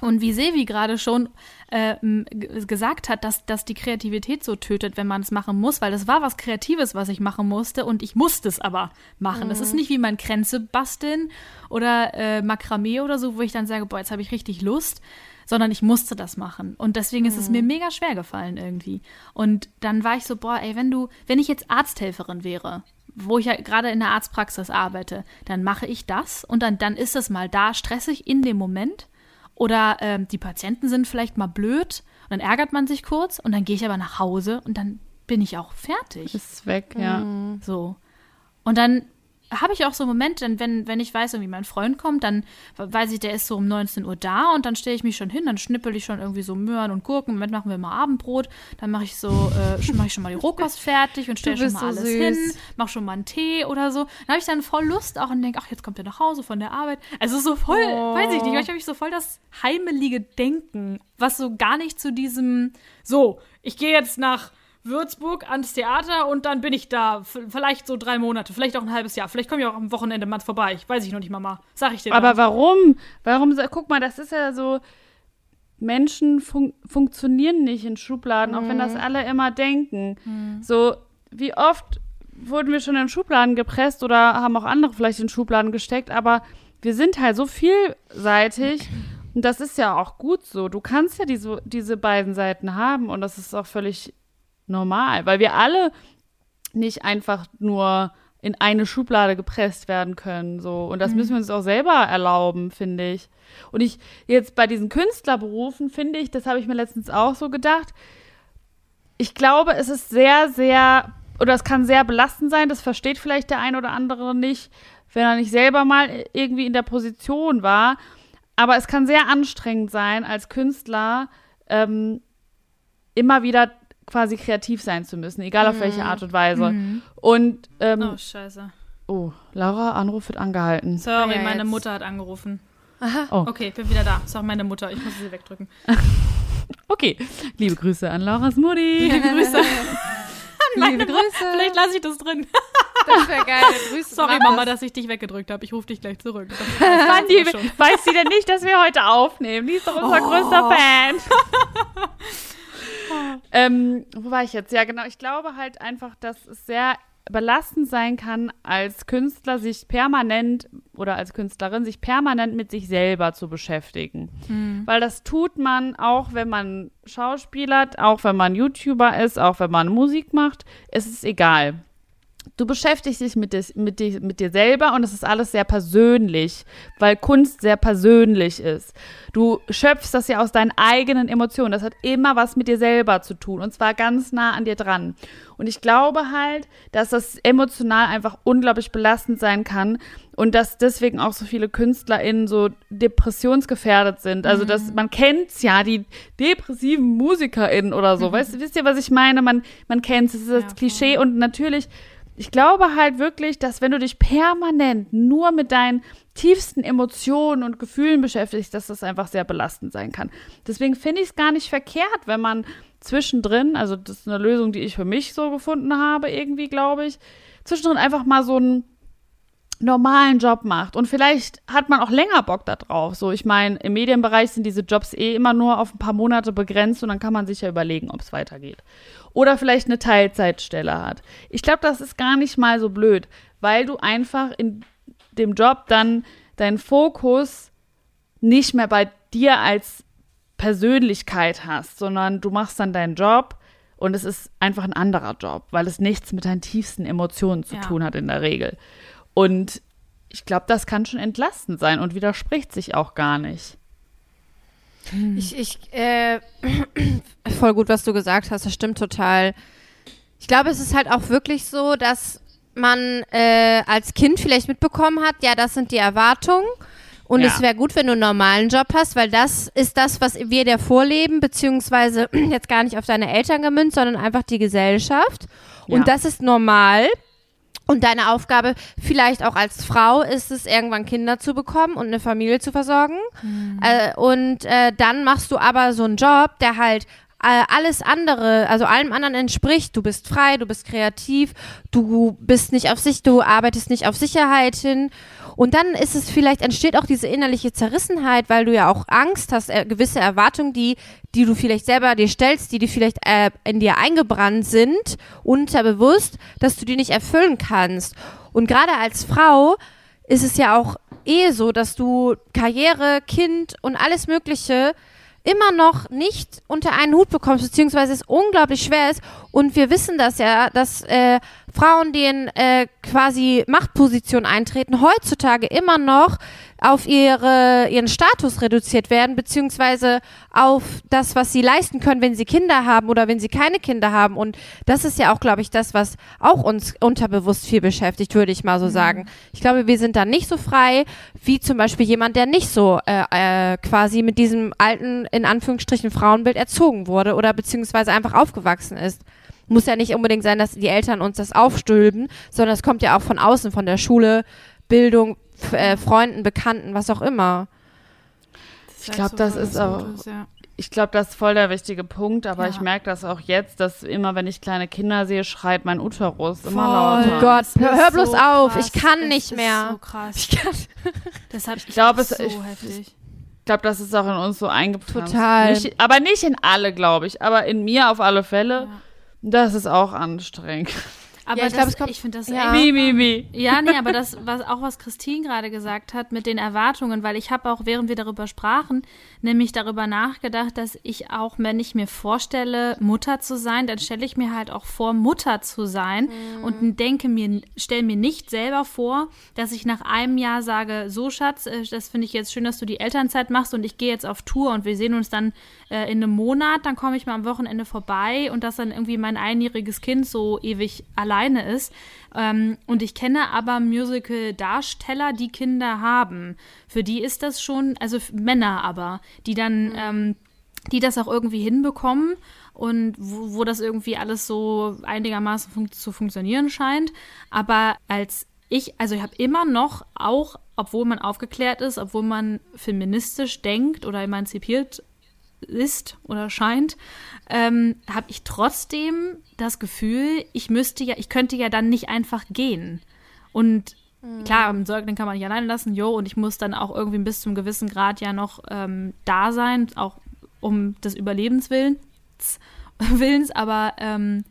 Und wie Sevi gerade schon äh, gesagt hat, dass, dass die Kreativität so tötet, wenn man es machen muss, weil das war was Kreatives, was ich machen musste und ich musste es aber machen. Es ist nicht wie mein Kränze basteln oder äh, Makramee oder so, wo ich dann sage, boah, jetzt habe ich richtig Lust, sondern ich musste das machen. Und deswegen ist es mir mega schwer gefallen irgendwie. Und dann war ich so, boah, ey, wenn du, wenn ich jetzt Arzthelferin wäre, wo ich ja gerade in der Arztpraxis arbeite, dann mache ich das und dann, dann ist es mal da stressig in dem Moment. Oder ähm, die Patienten sind vielleicht mal blöd und dann ärgert man sich kurz und dann gehe ich aber nach Hause und dann bin ich auch fertig. Ist weg, ja. So. Und dann habe ich auch so Momente, denn wenn, wenn ich weiß, irgendwie mein Freund kommt, dann weiß ich, der ist so um 19 Uhr da und dann stelle ich mich schon hin, dann schnippel ich schon irgendwie so Möhren und Gurken. Im Moment machen wir mal Abendbrot, dann mache ich so, äh, schon- mache ich schon mal die Rohkost fertig und stelle schon mal so alles süß. hin, mache schon mal einen Tee oder so. Dann habe ich dann voll Lust auch und denke, ach, jetzt kommt er nach Hause von der Arbeit. Also so voll, weiß ich nicht, manchmal habe ich so voll das heimelige Denken, was so gar nicht zu diesem, so, ich gehe jetzt nach Würzburg ans Theater und dann bin ich da. Vielleicht so drei Monate, vielleicht auch ein halbes Jahr. Vielleicht komme ich auch am Wochenende mal vorbei. Ich weiß ich noch nicht, Mama. Sag ich dir. Aber dann. warum? Warum? Guck mal, das ist ja so. Menschen fun funktionieren nicht in Schubladen, auch wenn das Mhm. alle immer denken. So, wie oft wurden wir schon in Schubladen gepresst oder haben auch andere vielleicht in Schubladen gesteckt, aber wir sind halt so vielseitig Und das ist ja auch gut so. Du kannst ja diese, diese beiden Seiten haben und das ist auch völlig normal, weil wir alle nicht einfach nur in eine Schublade gepresst werden können. So. Und das müssen wir uns auch selber erlauben, finde ich. Und ich jetzt bei diesen Künstlerberufen finde ich, das habe ich mir letztens auch so gedacht, ich glaube, es ist sehr, sehr, oder es kann sehr belastend sein, das versteht vielleicht der ein oder andere nicht, wenn er nicht selber mal irgendwie in der Position war. Aber es kann sehr anstrengend sein, als Künstler ähm, immer wieder quasi kreativ sein zu müssen, egal auf welche Art und Weise. Und ähm, Oh, scheiße. oh, Laura, Anruf wird angehalten. Sorry, Ja, meine jetzt. Mutter hat angerufen. Oh. Okay, bin wieder da. Sorry, meine Mutter. Ich muss sie wegdrücken. Okay, liebe Grüße an Lauras Mutti. Grüße. Liebe Grüße. Vielleicht lasse ich das drin. Das wäre geil. Grüße. Sorry, Mama, das. dass ich dich weggedrückt habe. Ich rufe dich gleich zurück. Mann, die, weiß sie denn nicht, dass wir heute aufnehmen? Die ist doch unser größter Fan. Ähm, wo war ich jetzt? Ja, genau. Ich glaube halt einfach, dass es sehr belastend sein kann, als Künstler sich permanent oder als Künstlerin sich permanent mit sich selber zu beschäftigen. Weil das tut man auch, wenn man Schauspielert, auch wenn man YouTuber ist, auch wenn man Musik macht. Es ist egal. Du beschäftigst dich mit, dis, mit, dir, mit dir selber und es ist alles sehr persönlich, weil Kunst sehr persönlich ist. Du schöpfst das ja aus deinen eigenen Emotionen. Das hat immer was mit dir selber zu tun und zwar ganz nah an dir dran. Und ich glaube halt, dass das emotional einfach unglaublich belastend sein kann und dass deswegen auch so viele KünstlerInnen so depressionsgefährdet sind. Also, dass man kennt's ja, die depressiven MusikerInnen oder so. Weißt du, wisst ihr, was ich meine? Man, man kennt's, es ist das Ja. Klischee und natürlich ich glaube halt wirklich, dass wenn du dich permanent nur mit deinen tiefsten Emotionen und Gefühlen beschäftigst, dass das einfach sehr belastend sein kann. Deswegen finde ich es gar nicht verkehrt, wenn man zwischendrin, also das ist eine Lösung, die ich für mich so gefunden habe, irgendwie, glaube ich, zwischendrin einfach mal so einen normalen Job macht. Und vielleicht hat man auch länger Bock da drauf. So, ich meine, im Medienbereich sind diese Jobs eh immer nur auf ein paar Monate begrenzt und dann kann man sich ja überlegen, ob es weitergeht. Oder vielleicht eine Teilzeitstelle hat. Ich glaube, das ist gar nicht mal so blöd, weil du einfach in dem Job dann deinen Fokus nicht mehr bei dir als Persönlichkeit hast, sondern du machst dann deinen Job und es ist einfach ein anderer Job, weil es nichts mit deinen tiefsten Emotionen zu Ja. tun hat in der Regel. Und ich glaube, das kann schon entlastend sein und widerspricht sich auch gar nicht. Ich, ich, äh, voll gut, was du gesagt hast, das stimmt total. Ich glaube, es ist halt auch wirklich so, dass man äh, als Kind vielleicht mitbekommen hat, ja, das sind die Erwartungen. Und Ja. es wäre gut, wenn du einen normalen Job hast, weil das ist das, was wir dir vorleben, beziehungsweise jetzt gar nicht auf deine Eltern gemünzt, sondern einfach die Gesellschaft. Und Ja. das ist normal. Und deine Aufgabe, vielleicht auch als Frau, ist es, irgendwann Kinder zu bekommen und eine Familie zu versorgen. Äh, und äh, dann machst du aber so einen Job, der halt äh, alles andere, also allem anderen entspricht. Du bist frei, du bist kreativ, du bist nicht auf sich, du arbeitest nicht auf Sicherheit hin. Und dann ist es vielleicht, entsteht auch diese innerliche Zerrissenheit, weil du ja auch Angst hast, äh, gewisse Erwartungen, die, die du vielleicht selber dir stellst, die dir vielleicht äh, in dir eingebrannt sind, unterbewusst, dass du die nicht erfüllen kannst. Und gerade als Frau ist es ja auch eh so, dass du Karriere, Kind und alles Mögliche immer noch nicht unter einen Hut bekommst, beziehungsweise es unglaublich schwer ist. Und wir wissen das ja, dass äh, Frauen, die in äh, quasi Machtpositionen eintreten, heutzutage immer noch auf ihre, ihren Status reduziert werden, beziehungsweise auf das, was sie leisten können, wenn sie Kinder haben oder wenn sie keine Kinder haben. Und das ist ja auch, glaube ich, das, was auch uns unterbewusst viel beschäftigt, würde ich mal so sagen. Ich glaube, wir sind da nicht so frei, wie zum Beispiel jemand, der nicht so äh, äh, quasi mit diesem alten, in Anführungsstrichen, Frauenbild erzogen wurde oder beziehungsweise einfach aufgewachsen ist. Muss ja nicht unbedingt sein, dass die Eltern uns das aufstülpen, sondern es kommt ja auch von außen, von der Schule, Bildung, f- äh, Freunden, Bekannten, was auch immer. Ich glaube, das ist auch, ja. ich glaube, das ist voll der wichtige Punkt, aber Ja. ich merke das auch jetzt, dass immer, wenn ich kleine Kinder sehe, schreit mein Uterus immer Voll. lauter. Oh Gott, hör- bloß auf, krass. ich kann Es nicht ist mehr. So krass. Ich kann, Deshalb, ich glaub, glaube, es- es so ich- heftig. Ich glaube, das ist auch in uns so eingepflanzt. Total. Nicht, aber nicht in alle, glaube ich, aber in mir auf alle Fälle. Ja. Das ist auch anstrengend. Aber Ja, ich glaub, das, es kommt- ich finde das ja. Mi, mi, mi. Ja, nee, aber das, was auch was Christine gerade gesagt hat mit den Erwartungen, weil ich habe auch, während wir darüber sprachen, nämlich darüber nachgedacht, dass ich auch, wenn ich mir vorstelle, Mutter zu sein, dann stelle ich mir halt auch vor, Mutter zu sein und denke mir, stelle mir nicht selber vor, dass ich nach einem Jahr sage, so Schatz, äh, das finde ich jetzt schön, dass du die Elternzeit machst und ich gehe jetzt auf Tour und wir sehen uns dann äh, in einem Monat, dann komme ich mal am Wochenende vorbei und dass dann irgendwie mein einjähriges Kind so ewig alleine ist. Ähm, und ich kenne aber Musical-Darsteller, die Kinder haben. Für die ist das schon, also Männer aber, die dann, ähm, die das auch irgendwie hinbekommen und wo, wo das irgendwie alles so einigermaßen fun zu funktionieren scheint. Aber als ich, also ich habe immer noch auch, obwohl man aufgeklärt ist, obwohl man feministisch denkt oder emanzipiert ist oder scheint, ähm, habe ich trotzdem das Gefühl, ich müsste ja, ich könnte ja dann nicht einfach gehen. Und klar, einen Säugling kann man nicht alleine lassen, jo, und ich muss dann auch irgendwie bis zum gewissen Grad ja noch ähm, da sein, auch um des Überlebens willen, Willens, aber ähm,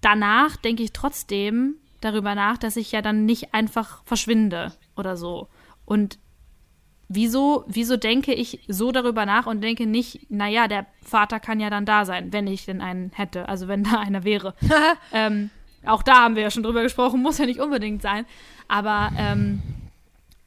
danach denke ich trotzdem darüber nach, dass ich ja dann nicht einfach verschwinde oder so. Und wieso, wieso denke ich so darüber nach und denke nicht, naja, der Vater kann ja dann da sein, wenn ich denn einen hätte, also wenn da einer wäre. ähm, auch da haben wir ja schon drüber gesprochen, muss ja nicht unbedingt sein. Aber ähm,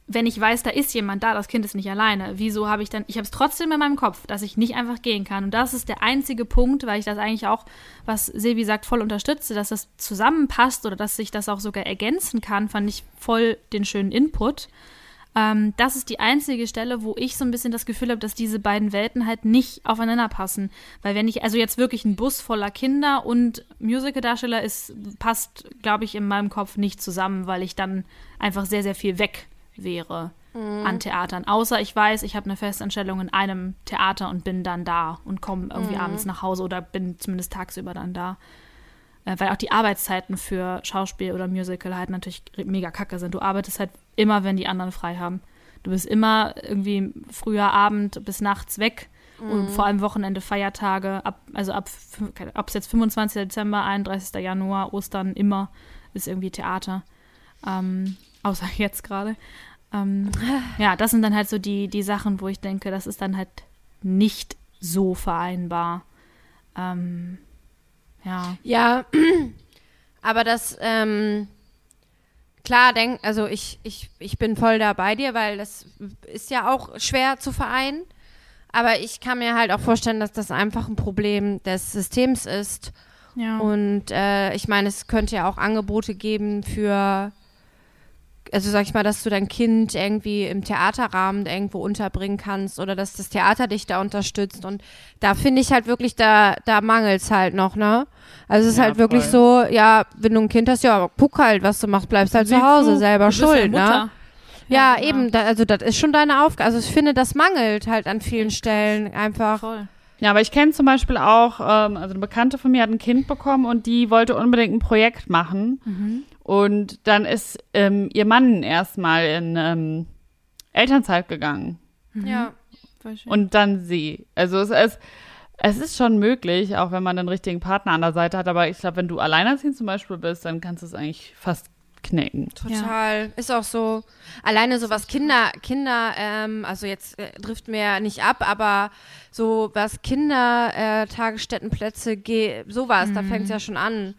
wenn ich weiß, da ist jemand da, das Kind ist nicht alleine, wieso habe ich dann, ich habe es trotzdem in meinem Kopf, dass ich nicht einfach gehen kann. Und das ist der einzige Punkt, weil ich das eigentlich auch, was Silvi sagt, voll unterstütze, dass das zusammenpasst oder dass sich das auch sogar ergänzen kann, fand ich voll den schönen Input. Ähm, das ist die einzige Stelle, wo ich so ein bisschen das Gefühl habe, dass diese beiden Welten halt nicht aufeinander passen. Weil wenn ich, also jetzt wirklich ein Bus voller Kinder und Musicaldarsteller ist, passt, glaube ich, in meinem Kopf nicht zusammen, weil ich dann einfach sehr, sehr viel weg wäre an Theatern. Außer ich weiß, ich habe eine Festanstellung in einem Theater und bin dann da und komme irgendwie abends nach Hause oder bin zumindest tagsüber dann da. Äh, weil auch die Arbeitszeiten für Schauspiel oder Musical halt natürlich mega kacke sind. Du arbeitest halt immer, wenn die anderen frei haben. Du bist immer irgendwie früher Abend bis nachts weg und vor allem Wochenende, Feiertage, ab, also ab, ob es jetzt 25. Dezember, 31. Januar, Ostern, immer ist irgendwie Theater. Ähm, außer jetzt gerade. Ähm, ja, das sind dann halt so die, die Sachen, wo ich denke, das ist dann halt nicht so vereinbar. Ähm, ja. Ja, aber das, ähm, klar, denk, also ich, ich, ich bin voll da bei dir, weil das ist ja auch schwer zu vereinen. Aber ich kann mir halt auch vorstellen, dass das einfach ein Problem des Systems ist. Ja. Und äh, ich meine, es könnte ja auch Angebote geben für, also sag ich mal, dass du dein Kind irgendwie im Theaterrahmen irgendwo unterbringen kannst oder dass das Theater dich da unterstützt. Und da finde ich halt wirklich, da, da mangelt's halt noch, ne? Also es ist Ja, halt wirklich voll. so, ja, wenn du ein Kind hast, ja, guck halt, was du machst, bleibst halt zu Siehst Hause, du, selber du ja schuld, ne? Ja, genau. eben, da, also das ist schon deine Aufgabe. Also ich finde, das mangelt halt an vielen Stellen einfach. Voll. Ja, aber ich kenne zum Beispiel auch, ähm, also eine Bekannte von mir hat ein Kind bekommen und die wollte unbedingt ein Projekt machen. Und dann ist ähm, ihr Mann erstmal in ähm, Elternzeit gegangen. Ja. Voll schön. Und dann sie. Also es ist, es ist schon möglich, auch wenn man den richtigen Partner an der Seite hat. Aber ich glaube, wenn du alleinerziehend zum Beispiel bist, dann kannst du es eigentlich fast knicken. Total. Ist auch so. Alleine so was Kinder, Kinder, ähm, also jetzt äh, wir ja nicht ab, aber so was Kinder, äh, Tagesstättenplätze, ge sowas, da fängt es ja schon an.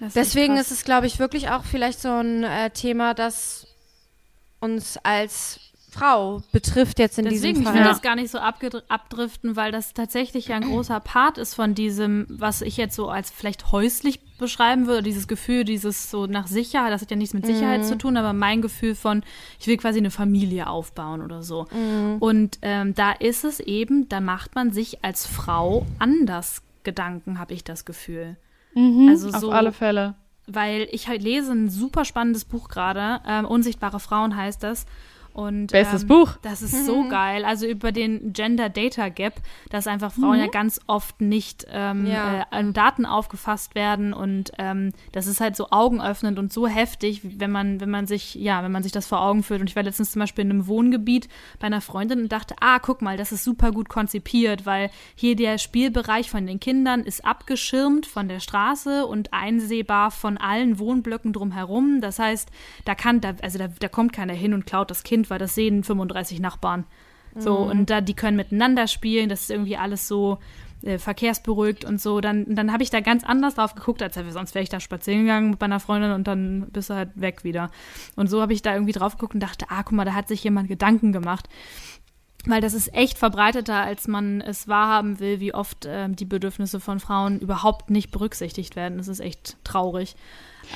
Das Deswegen echt ist es, glaube ich, wirklich auch vielleicht so ein äh, Thema, das uns als Frau betrifft jetzt in Deswegen, diesem ich Fall. will Ja. das gar nicht so abdriften, weil das tatsächlich ja ein großer Part ist von diesem, was ich jetzt so als vielleicht häuslich beschreiben würde, dieses Gefühl, dieses so nach Sicherheit, das hat ja nichts mit Sicherheit zu tun, aber mein Gefühl von, ich will quasi eine Familie aufbauen oder so. Und ähm, da ist es eben, da macht man sich als Frau anders Gedanken, habe ich das Gefühl. Also Auf so, alle Fälle. weil ich halt lese ein super spannendes Buch gerade, ähm, Unsichtbare Frauen heißt das. Und, Bestes ähm, Buch. Das ist so geil. Also über den Gender Data Gap, dass einfach Frauen ja ganz oft nicht ähm, Ja. äh, an Daten aufgefasst werden und ähm, das ist halt so augenöffnend und so heftig, wenn man, wenn man sich, ja, wenn man sich das vor Augen führt. Und ich war letztens zum Beispiel in einem Wohngebiet bei einer Freundin und dachte, ah, guck mal, das ist super gut konzipiert, weil hier der Spielbereich von den Kindern ist abgeschirmt von der Straße und einsehbar von allen Wohnblöcken drumherum. Das heißt, da kann, da, also da, da kommt keiner hin und klaut das Kind, weil das sehen 35 Nachbarn. So, und da, die können miteinander spielen, das ist irgendwie alles so äh, verkehrsberuhigt und so. Dann, dann habe ich da ganz anders drauf geguckt, als sonst wäre ich da spazieren gegangen mit meiner Freundin und dann bist du halt weg wieder. Und so habe ich da irgendwie drauf geguckt und dachte, ah, guck mal, da hat sich jemand Gedanken gemacht. Weil das ist echt verbreiteter, als man es wahrhaben will, wie oft ähm, die Bedürfnisse von Frauen überhaupt nicht berücksichtigt werden. Das ist echt traurig.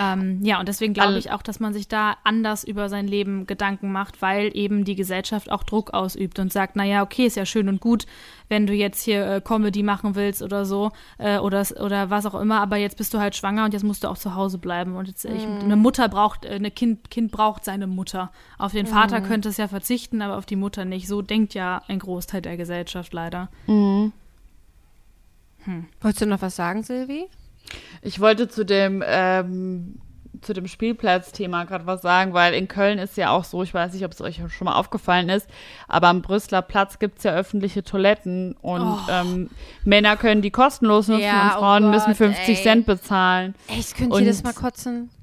Ähm, ja, und deswegen glaube ich auch, dass man sich da anders über sein Leben Gedanken macht, weil eben die Gesellschaft auch Druck ausübt und sagt, naja, okay, ist ja schön und gut, wenn du jetzt hier äh, Comedy machen willst oder so äh, oder, oder was auch immer, aber jetzt bist du halt schwanger und jetzt musst du auch zu Hause bleiben. Und jetzt, ich, eine Mutter braucht, äh, eine kind, kind braucht seine Mutter. Auf den Vater könnte es ja verzichten, aber auf die Mutter nicht. So denkt ja ein Großteil der Gesellschaft leider. Wolltest du noch was sagen, Silvi? Ich wollte zu dem, ähm, zu dem Spielplatzthema gerade was sagen, weil in Köln ist ja auch so, ich weiß nicht, ob es euch schon mal aufgefallen ist, aber am Brüsseler Platz gibt es ja öffentliche Toiletten und ähm, Männer können die kostenlos nutzen Ja, und oh Frauen müssen Gott, 50 ey. Cent bezahlen. Echt, könnt Und- jedes Mal kotzen?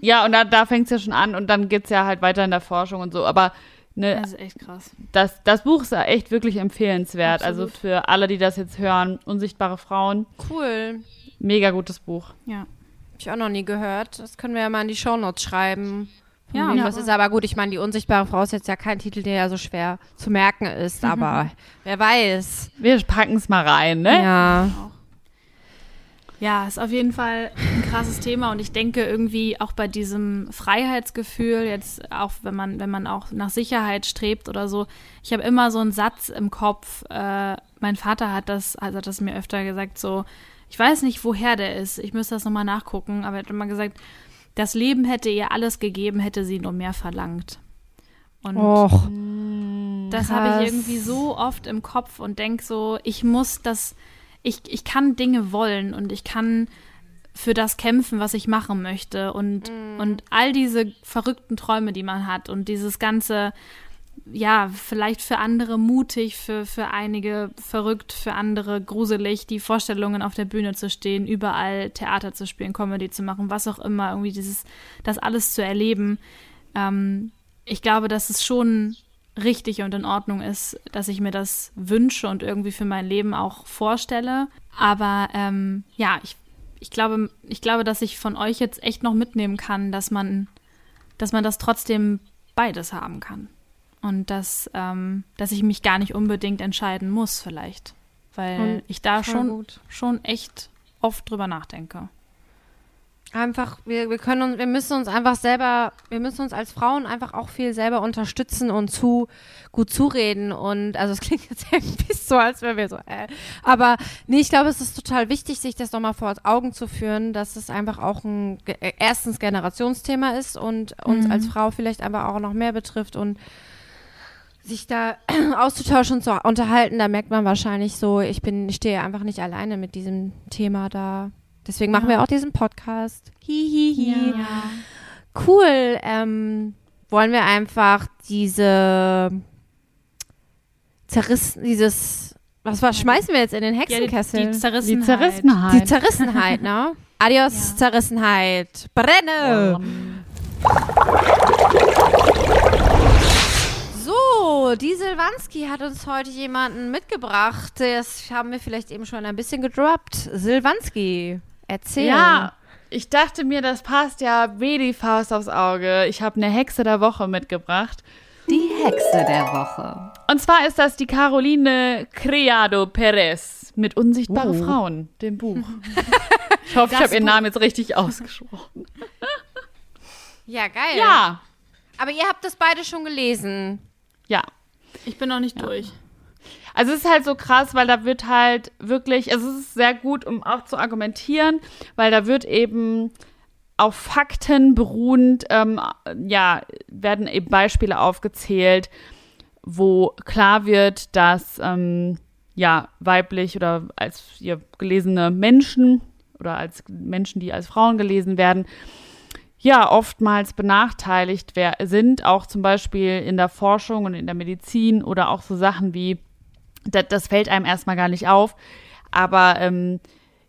Ja, und da, da fängt es ja schon an und dann geht es ja halt weiter in der Forschung und so. Aber ne, Das ist echt krass. das, das Buch ist ja echt wirklich empfehlenswert. Also Absolut. für alle, die das jetzt hören, Unsichtbare Frauen, Cool. Mega gutes Buch. Ja. Hab ich auch noch nie gehört. Das können wir ja mal in die Shownotes schreiben. Ja. Ja. das ist aber gut. Ich meine, die unsichtbare Frau ist jetzt ja kein Titel, der ja so schwer zu merken ist, aber wer weiß. Wir packen es mal rein, ne? Ja. Ja, ist auf jeden Fall ein krasses Thema und ich denke irgendwie auch bei diesem Freiheitsgefühl, jetzt auch wenn man, wenn man auch nach Sicherheit strebt oder so, ich habe immer so einen Satz im Kopf, äh, mein Vater hat das, also hat das mir öfter gesagt, so, ich weiß nicht, woher der ist, ich müsste das nochmal nachgucken, aber er hat immer gesagt, das Leben hätte ihr alles gegeben, hätte sie nur mehr verlangt. Und Och. das habe ich irgendwie so oft im Kopf und denke so, ich muss das, ich, ich kann Dinge wollen und ich kann für das kämpfen, was ich machen möchte. Und, und all diese verrückten Träume, die man hat und dieses ganze, ja, vielleicht für andere mutig, für, für einige verrückt, für andere gruselig, die Vorstellungen auf der Bühne zu stehen, überall Theater zu spielen, Comedy zu machen, was auch immer, irgendwie dieses, das alles zu erleben. Ähm, ich glaube, dass es schon richtig und in Ordnung ist, dass ich mir das wünsche und irgendwie für mein Leben auch vorstelle. Aber ähm, ja, ich, ich glaube, ich glaube, dass ich von euch jetzt echt noch mitnehmen kann, dass man, dass man das trotzdem beides haben kann. Und dass, ähm, dass ich mich gar nicht unbedingt entscheiden muss, vielleicht. Weil Und ich da schon, gut. schon echt oft drüber nachdenke. Einfach, wir, wir können uns, wir müssen uns einfach selber, wir müssen uns als Frauen einfach auch viel selber unterstützen und zu gut zureden. Und also es klingt jetzt ein bisschen so, als wären wir so, äh. Aber nee, ich glaube, es ist total wichtig, sich das nochmal vor Augen zu führen, dass es einfach auch ein äh, erstens Generationsthema ist und uns als Frau vielleicht einfach auch noch mehr betrifft und sich da auszutauschen und zu unterhalten, da merkt man wahrscheinlich so, ich bin, ich stehe einfach nicht alleine mit diesem Thema da. Deswegen machen wir auch diesen Podcast. Hihihi. Cool. Ähm, wollen wir einfach diese zerrissen, dieses, was war, schmeißen wir jetzt in den Ja, die, Hexenkessel? die Zerrissenheit. Die Zerrissenheit. Die Zerrissenheit, ne? Adios, Zerrissenheit. Brenne! So, die Silvanski hat uns heute jemanden mitgebracht. Das haben wir vielleicht eben schon ein bisschen gedroppt. Silvanski, erzähl. Ja, ich dachte mir, das passt ja wie die Faust aufs Auge. Ich habe eine Hexe der Woche mitgebracht. Die Hexe der Woche. Und zwar ist das die Caroline Criado Perez mit Unsichtbare Frauen, dem Buch. Ich hoffe, ich habe ihren Namen jetzt richtig ausgesprochen. Ja, geil. Ja, Aber ihr habt das beide schon gelesen. Ja. Ich bin noch nicht durch. Also es ist halt so krass, weil da wird halt wirklich, also es ist sehr gut, um auch zu argumentieren, weil da wird eben auf Fakten beruhend, ähm, ja, werden eben Beispiele aufgezählt, wo klar wird, dass ähm, ja weiblich oder als ja, gelesene Menschen oder als Menschen, die als Frauen gelesen werden, ja, oftmals benachteiligt sind, auch zum Beispiel in der Forschung und in der Medizin oder auch so Sachen wie, das, das fällt einem erstmal gar nicht auf, aber ähm,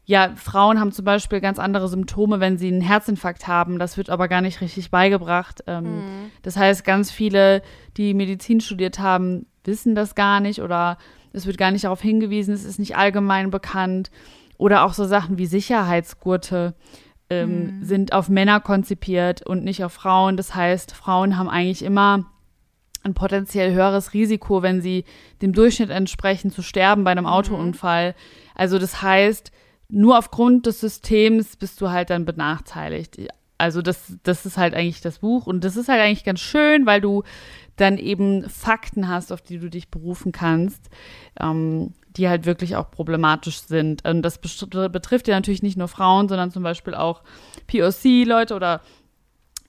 ja, Frauen haben zum Beispiel ganz andere Symptome, wenn sie einen Herzinfarkt haben. Das wird aber gar nicht richtig beigebracht. Ähm, Mhm. Das heißt, ganz viele, die Medizin studiert haben, wissen das gar nicht oder es wird gar nicht darauf hingewiesen, es ist nicht allgemein bekannt. Oder auch so Sachen wie Sicherheitsgurte ähm, sind auf Männer konzipiert und nicht auf Frauen. Das heißt, Frauen haben eigentlich immer ein potenziell höheres Risiko, wenn sie dem Durchschnitt entsprechen, zu sterben bei einem Autounfall. Also das heißt, nur aufgrund des Systems bist du halt dann benachteiligt. Also das, das ist halt eigentlich das Buch und das ist halt eigentlich ganz schön, weil du dann eben Fakten hast, auf die du dich berufen kannst, ähm, die halt wirklich auch problematisch sind. Und das betrifft ja natürlich nicht nur Frauen, sondern zum Beispiel auch POC-Leute oder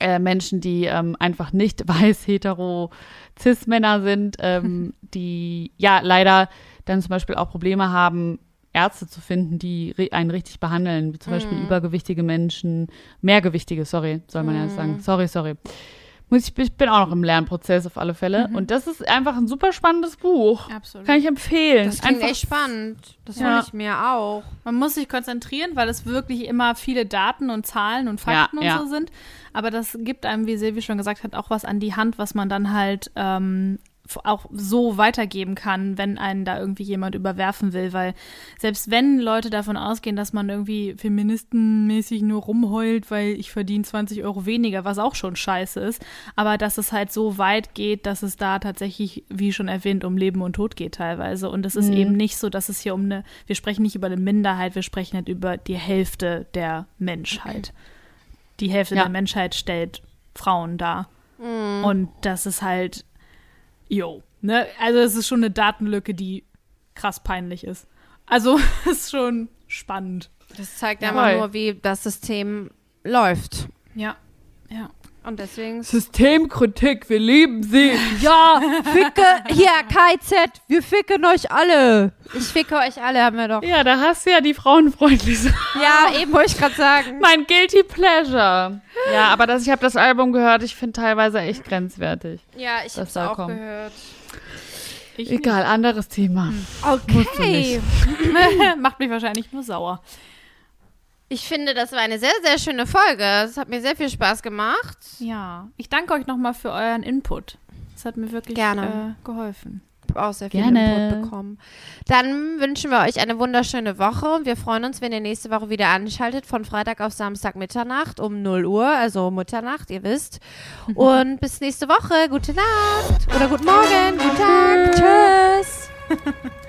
äh, Menschen, die ähm, einfach nicht weiß, hetero, cis-Männer sind, ähm, die ja leider dann zum Beispiel auch Probleme haben, Ärzte zu finden, die einen richtig behandeln, wie zum Beispiel übergewichtige Menschen, mehrgewichtige, sorry, soll man ja sagen. Sorry, sorry. Muss ich, ich bin auch noch im Lernprozess auf alle Fälle. Und das ist einfach ein super spannendes Buch. Absolut. Kann ich empfehlen. Das klingt einfach, echt spannend. Das Ja. will ich mir auch. Man muss sich konzentrieren, weil es wirklich immer viele Daten und Zahlen und Fakten Ja, ja. und so sind. Aber das gibt einem, wie Silvi schon gesagt hat, auch was an die Hand, was man dann halt ähm, auch so weitergeben kann, wenn einen da irgendwie jemand überwerfen will. Weil selbst wenn Leute davon ausgehen, dass man irgendwie feministenmäßig nur rumheult, weil ich verdiene 20 Euro weniger, was auch schon scheiße ist, aber dass es halt so weit geht, dass es da tatsächlich, wie schon erwähnt, um Leben und Tod geht teilweise. Und es ist eben nicht so, dass es hier um eine, wir sprechen nicht über eine Minderheit, wir sprechen halt über die Hälfte der Menschheit. Die Hälfte Ja. der Menschheit stellt Frauen dar. Und das ist halt, yo, ne? Also es ist schon eine Datenlücke, die krass peinlich ist. Also ist schon spannend. Das zeigt Ja. einfach Voll. nur, wie das System läuft. Ja, ja. Und deswegen. Systemkritik, wir lieben sie. Ja, ficke, hier, KZ, wir ficken euch alle. Ich ficke euch alle, haben wir doch. Ja, da hast du ja die frauenfreundliche. Ja, eben wollte ich gerade sagen. Mein Guilty Pleasure. Ja, aber das, ich habe das Album gehört, ich finde teilweise echt grenzwertig. Ja, ich hab's soll auch kommen. gehört. Ich Egal, anderes Thema. Okay. nicht. Macht mich wahrscheinlich nur sauer. Ich finde, das war eine sehr, sehr schöne Folge. Es hat mir sehr viel Spaß gemacht. Ja. Ich danke euch nochmal für euren Input. Das hat mir wirklich Gerne. Äh, geholfen. Ich habe auch sehr viel Gerne. Input bekommen. Dann wünschen wir euch eine wunderschöne Woche und wir freuen uns, wenn ihr nächste Woche wieder anschaltet, von Freitag auf Samstag Mitternacht um 0 Uhr, also Mitternacht, ihr wisst. Und bis nächste Woche. Gute Nacht oder guten Morgen, gute